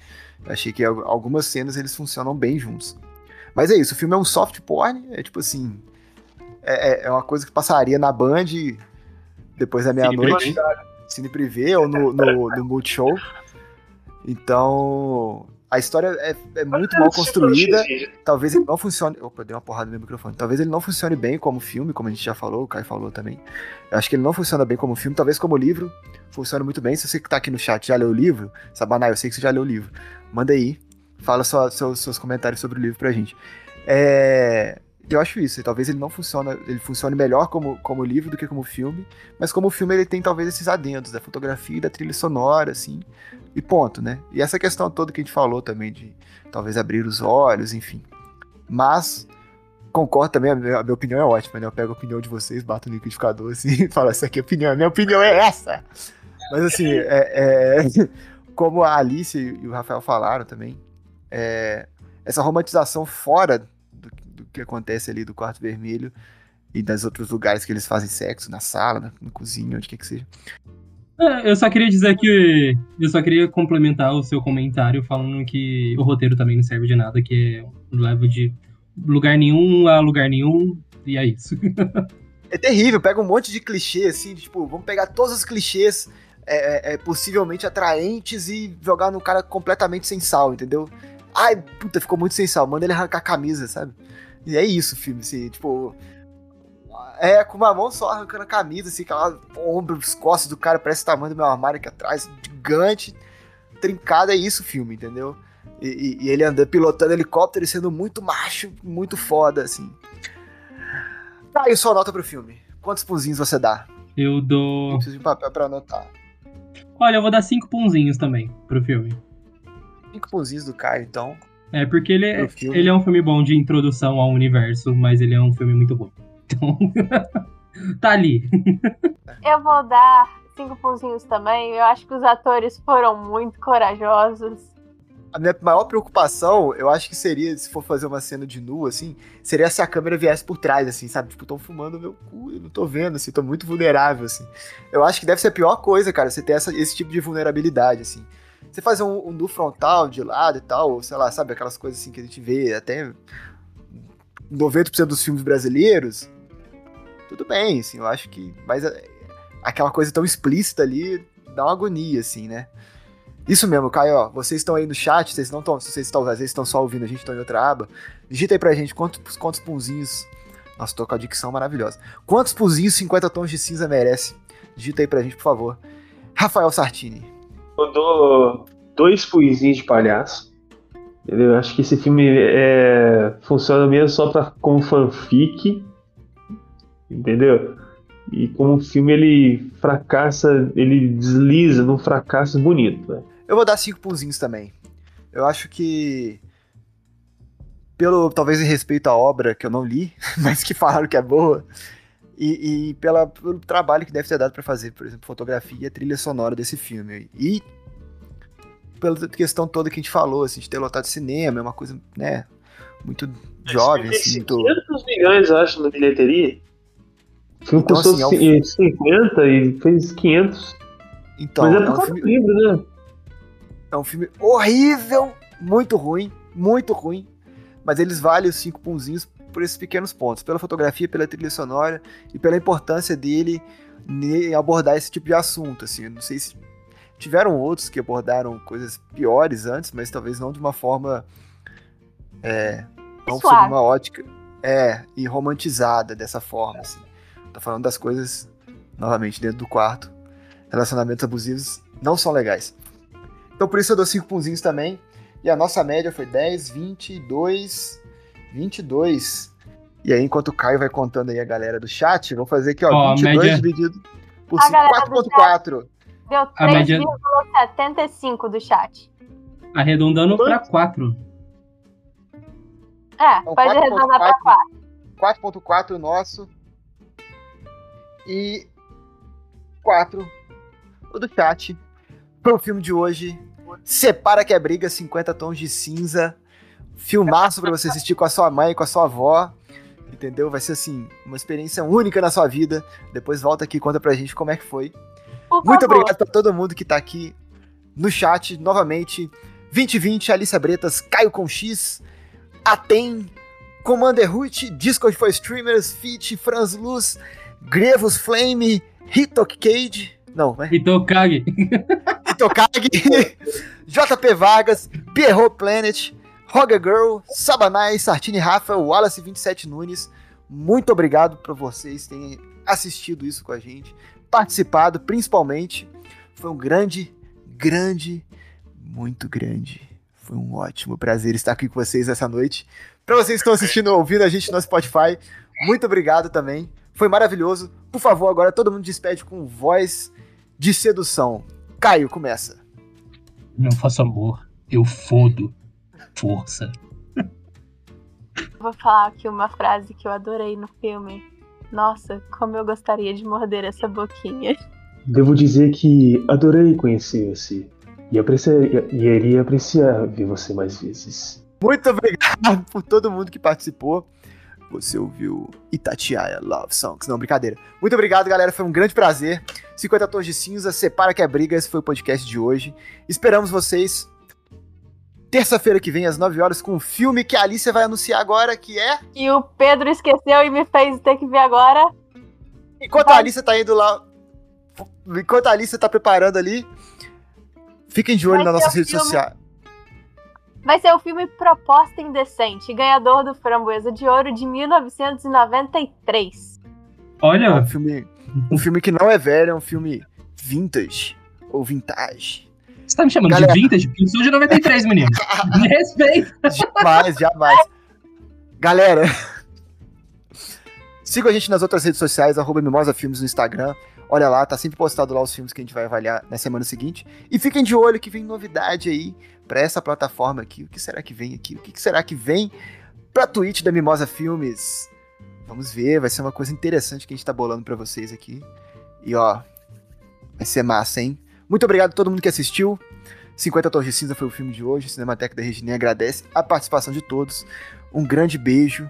Achei que algumas cenas eles funcionam bem juntos. Mas é isso, o filme é um soft porn, é tipo assim. É, é, é uma coisa que passaria na Band depois da meia-noite. Cine Privé ou no, no, no Multishow. Então, a história é, é muito mal construída. Talvez ele não funcione. Opa, dei uma porrada no meu microfone. Talvez ele não funcione bem como filme, como a gente já falou, o Kai falou também. Eu acho que ele não funciona bem como filme, talvez como livro. Funciona muito bem. Se você que tá aqui no chat já leu o livro, Sabanai, eu sei que você já leu o livro. Manda aí. Fala só, seus, seus comentários sobre o livro pra gente. É, eu acho isso. Talvez ele não funcione, ele funcione melhor como, como livro do que como filme, mas como filme ele tem talvez esses adendos da fotografia e da trilha sonora, assim, e ponto, né? E essa questão toda que a gente falou também de talvez abrir os olhos, enfim. Mas concordo também, a minha, a minha opinião é ótima, né? Eu pego a opinião de vocês, bato no liquidificador assim e falo, essa aqui é a opinião, a minha opinião é essa! Mas assim, é, é, como a Alice e o Rafael falaram também, é, essa romantização fora que acontece ali do quarto vermelho e das outros lugares que eles fazem sexo, na sala, na, na cozinha, onde quer que seja. É, eu só queria dizer que. Eu só queria complementar o seu comentário falando que o roteiro também não serve de nada, que é leva de lugar nenhum a lugar nenhum, e é isso. é terrível, pega um monte de clichê, assim, tipo, vamos pegar todos os clichês é, é, é possivelmente atraentes e jogar no cara completamente sem sal, entendeu? Ai, puta, ficou muito sem sal, manda ele arrancar a camisa, sabe? E é isso o filme, assim, tipo. É, com uma mão só arrancando a camisa, assim, aquela ombro, os costas do cara, parece o tamanho do meu armário aqui atrás, gigante, trincado, é isso o filme, entendeu? E, e, e ele andando, pilotando helicóptero e sendo muito macho, muito foda, assim. Tá aí sua nota pro filme. Quantos punzinhos você dá? Eu dou. Eu preciso de papel pra anotar. Olha, eu vou dar cinco punzinhos também pro filme. Cinco punzinhos do Caio, então. É, porque ele é, ele é um filme bom de introdução ao universo, mas ele é um filme muito ruim. Então, tá ali. Eu vou dar cinco punzinhos também. Eu acho que os atores foram muito corajosos. A minha maior preocupação, eu acho que seria, se for fazer uma cena de nu, assim, seria se a câmera viesse por trás, assim, sabe? Tipo, tão fumando meu cu, eu não tô vendo, assim, tô muito vulnerável, assim. Eu acho que deve ser a pior coisa, cara, você ter essa, esse tipo de vulnerabilidade, assim. Você fazer um, um nu frontal de lado e tal, sei lá, sabe, aquelas coisas assim que a gente vê até 90% dos filmes brasileiros, tudo bem, assim, eu acho que. Mas aquela coisa tão explícita ali dá uma agonia, assim, né? Isso mesmo, Caio, ó, vocês estão aí no chat, vocês não estão, vocês estão, às vezes estão só ouvindo, a gente está em outra aba. Digita aí pra gente quantos, quantos punzinhos. Nossa, tô com a dicção maravilhosa. Quantos punzinhos 50 tons de cinza merece? Digita aí pra gente, por favor. Rafael Sartini. Eu dou dois punzinhos de palhaço. Eu acho que esse filme é, funciona mesmo só pra, como fanfic. Entendeu? E como filme ele fracassa, ele desliza num fracasso bonito. Né? Eu vou dar cinco punzinhos também. Eu acho que. Pelo, talvez em respeito à obra que eu não li, mas que falaram que é boa, e, e pela, pelo trabalho que deve ter dado para fazer, por exemplo, fotografia e trilha sonora desse filme. E pela questão toda que a gente falou, assim, de ter lotado cinema, é uma coisa, né, muito jovem, assim, muito... 500 milhões, eu acho, na bilheteria. Então, custou assim, é um ci- 50 e fez 500. Então, Mas é é por um causa filme do livro, né? É um filme horrível, muito ruim, muito ruim. Mas eles valem os cinco punzinhos por esses pequenos pontos. Pela fotografia, pela trilha sonora e pela importância dele em abordar esse tipo de assunto. Assim, eu não sei se tiveram outros que abordaram coisas piores antes, mas talvez não de uma forma. É, não sob uma ótica. É, e romantizada dessa forma. Assim. Tô falando das coisas, novamente, dentro do quarto. Relacionamentos abusivos não são legais. Então por isso eu dou 5 punzinhos também. E a nossa média foi 10, 22, 22. E aí, enquanto o Caio vai contando aí a galera do chat, vamos fazer aqui, ó, Ó, a 22 média- dividido por A 5, galera do 4.4. Deu A média- 3,75 do chat. Arredondando pra 4. É, Então, pode 4.4. arredondar pra 4. 4.4 nosso. E 4 o do chat. Foi o filme de hoje. Separa que é briga, 50 tons de cinza. Filmaço pra você assistir com a sua mãe, com a sua avó. Entendeu? Vai ser assim, uma experiência única na sua vida. Depois volta aqui e conta pra gente como é que foi. Por Muito favor. obrigado pra todo mundo que tá aqui no chat novamente. 2020, Alicia Bretas, Caio com X, Atem, Commander Root, Discord for Streamers, Fit, Franz Luz, Grevos Flame, Hitok Cage, não, né? Hitokage. Hitokage, JP Vargas, Pierrot Planet, Roger Girl, Sabanai, Sartini Rafa, Wallace 27 Nunes. Muito obrigado por vocês terem assistido isso com a gente, participado principalmente. Foi um grande, grande, muito grande. Foi um ótimo prazer estar aqui com vocês essa noite. Para vocês que estão assistindo ou ouvindo a gente no Spotify, muito obrigado também. Foi maravilhoso. Por favor, agora todo mundo despede com voz de sedução. Caio, começa. Não faço amor, eu fodo. Força. Vou falar aqui uma frase que eu adorei no filme. Nossa, como eu gostaria de morder essa boquinha. Devo dizer que adorei conhecer você. E, apreciar, e iria apreciar ver você mais vezes. Muito obrigado por todo mundo que participou. Você ouviu Itatiaia Love Songs. Não, brincadeira. Muito obrigado, galera. Foi um grande prazer. 50 Tons de Cinza, Separa que é Briga. Esse foi o podcast de hoje. Esperamos vocês terça-feira que vem, às 9 horas, com um filme que a Alicia vai anunciar agora, que é... E o Pedro esqueceu e me fez ter que ver agora. Enquanto a Alicia tá indo lá... Enquanto a Alicia tá preparando ali, fiquem de olho Vai nas nossas redes filme. sociais. Vai ser o filme Proposta Indecente, ganhador do Framboesa de Ouro de 1993. É um Olha, filme, um filme que não é velho, é um filme vintage ou vintage. Você tá me chamando Galera. de vintage? Eu sou de 93, menino. Me respeita. Jamais, jamais. Galera, sigam a gente nas outras redes sociais, arroba Mimosa Filmes no Instagram. Olha lá, tá sempre postado lá os filmes que a gente vai avaliar na semana seguinte. E fiquem de olho que vem novidade aí pra essa plataforma aqui. O que será que vem aqui? O que será que vem pra Twitch da Mimosa Filmes? Vamos ver, vai ser uma coisa interessante que a gente tá bolando pra vocês aqui. E ó, vai ser massa, hein? Muito obrigado a todo mundo que assistiu. 50 Tons de Cinza foi o filme de hoje. Cinemateca da Regininha agradece a participação de todos. Um grande beijo.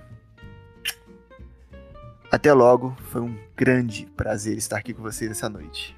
Até logo. Foi um grande prazer estar aqui com vocês essa noite.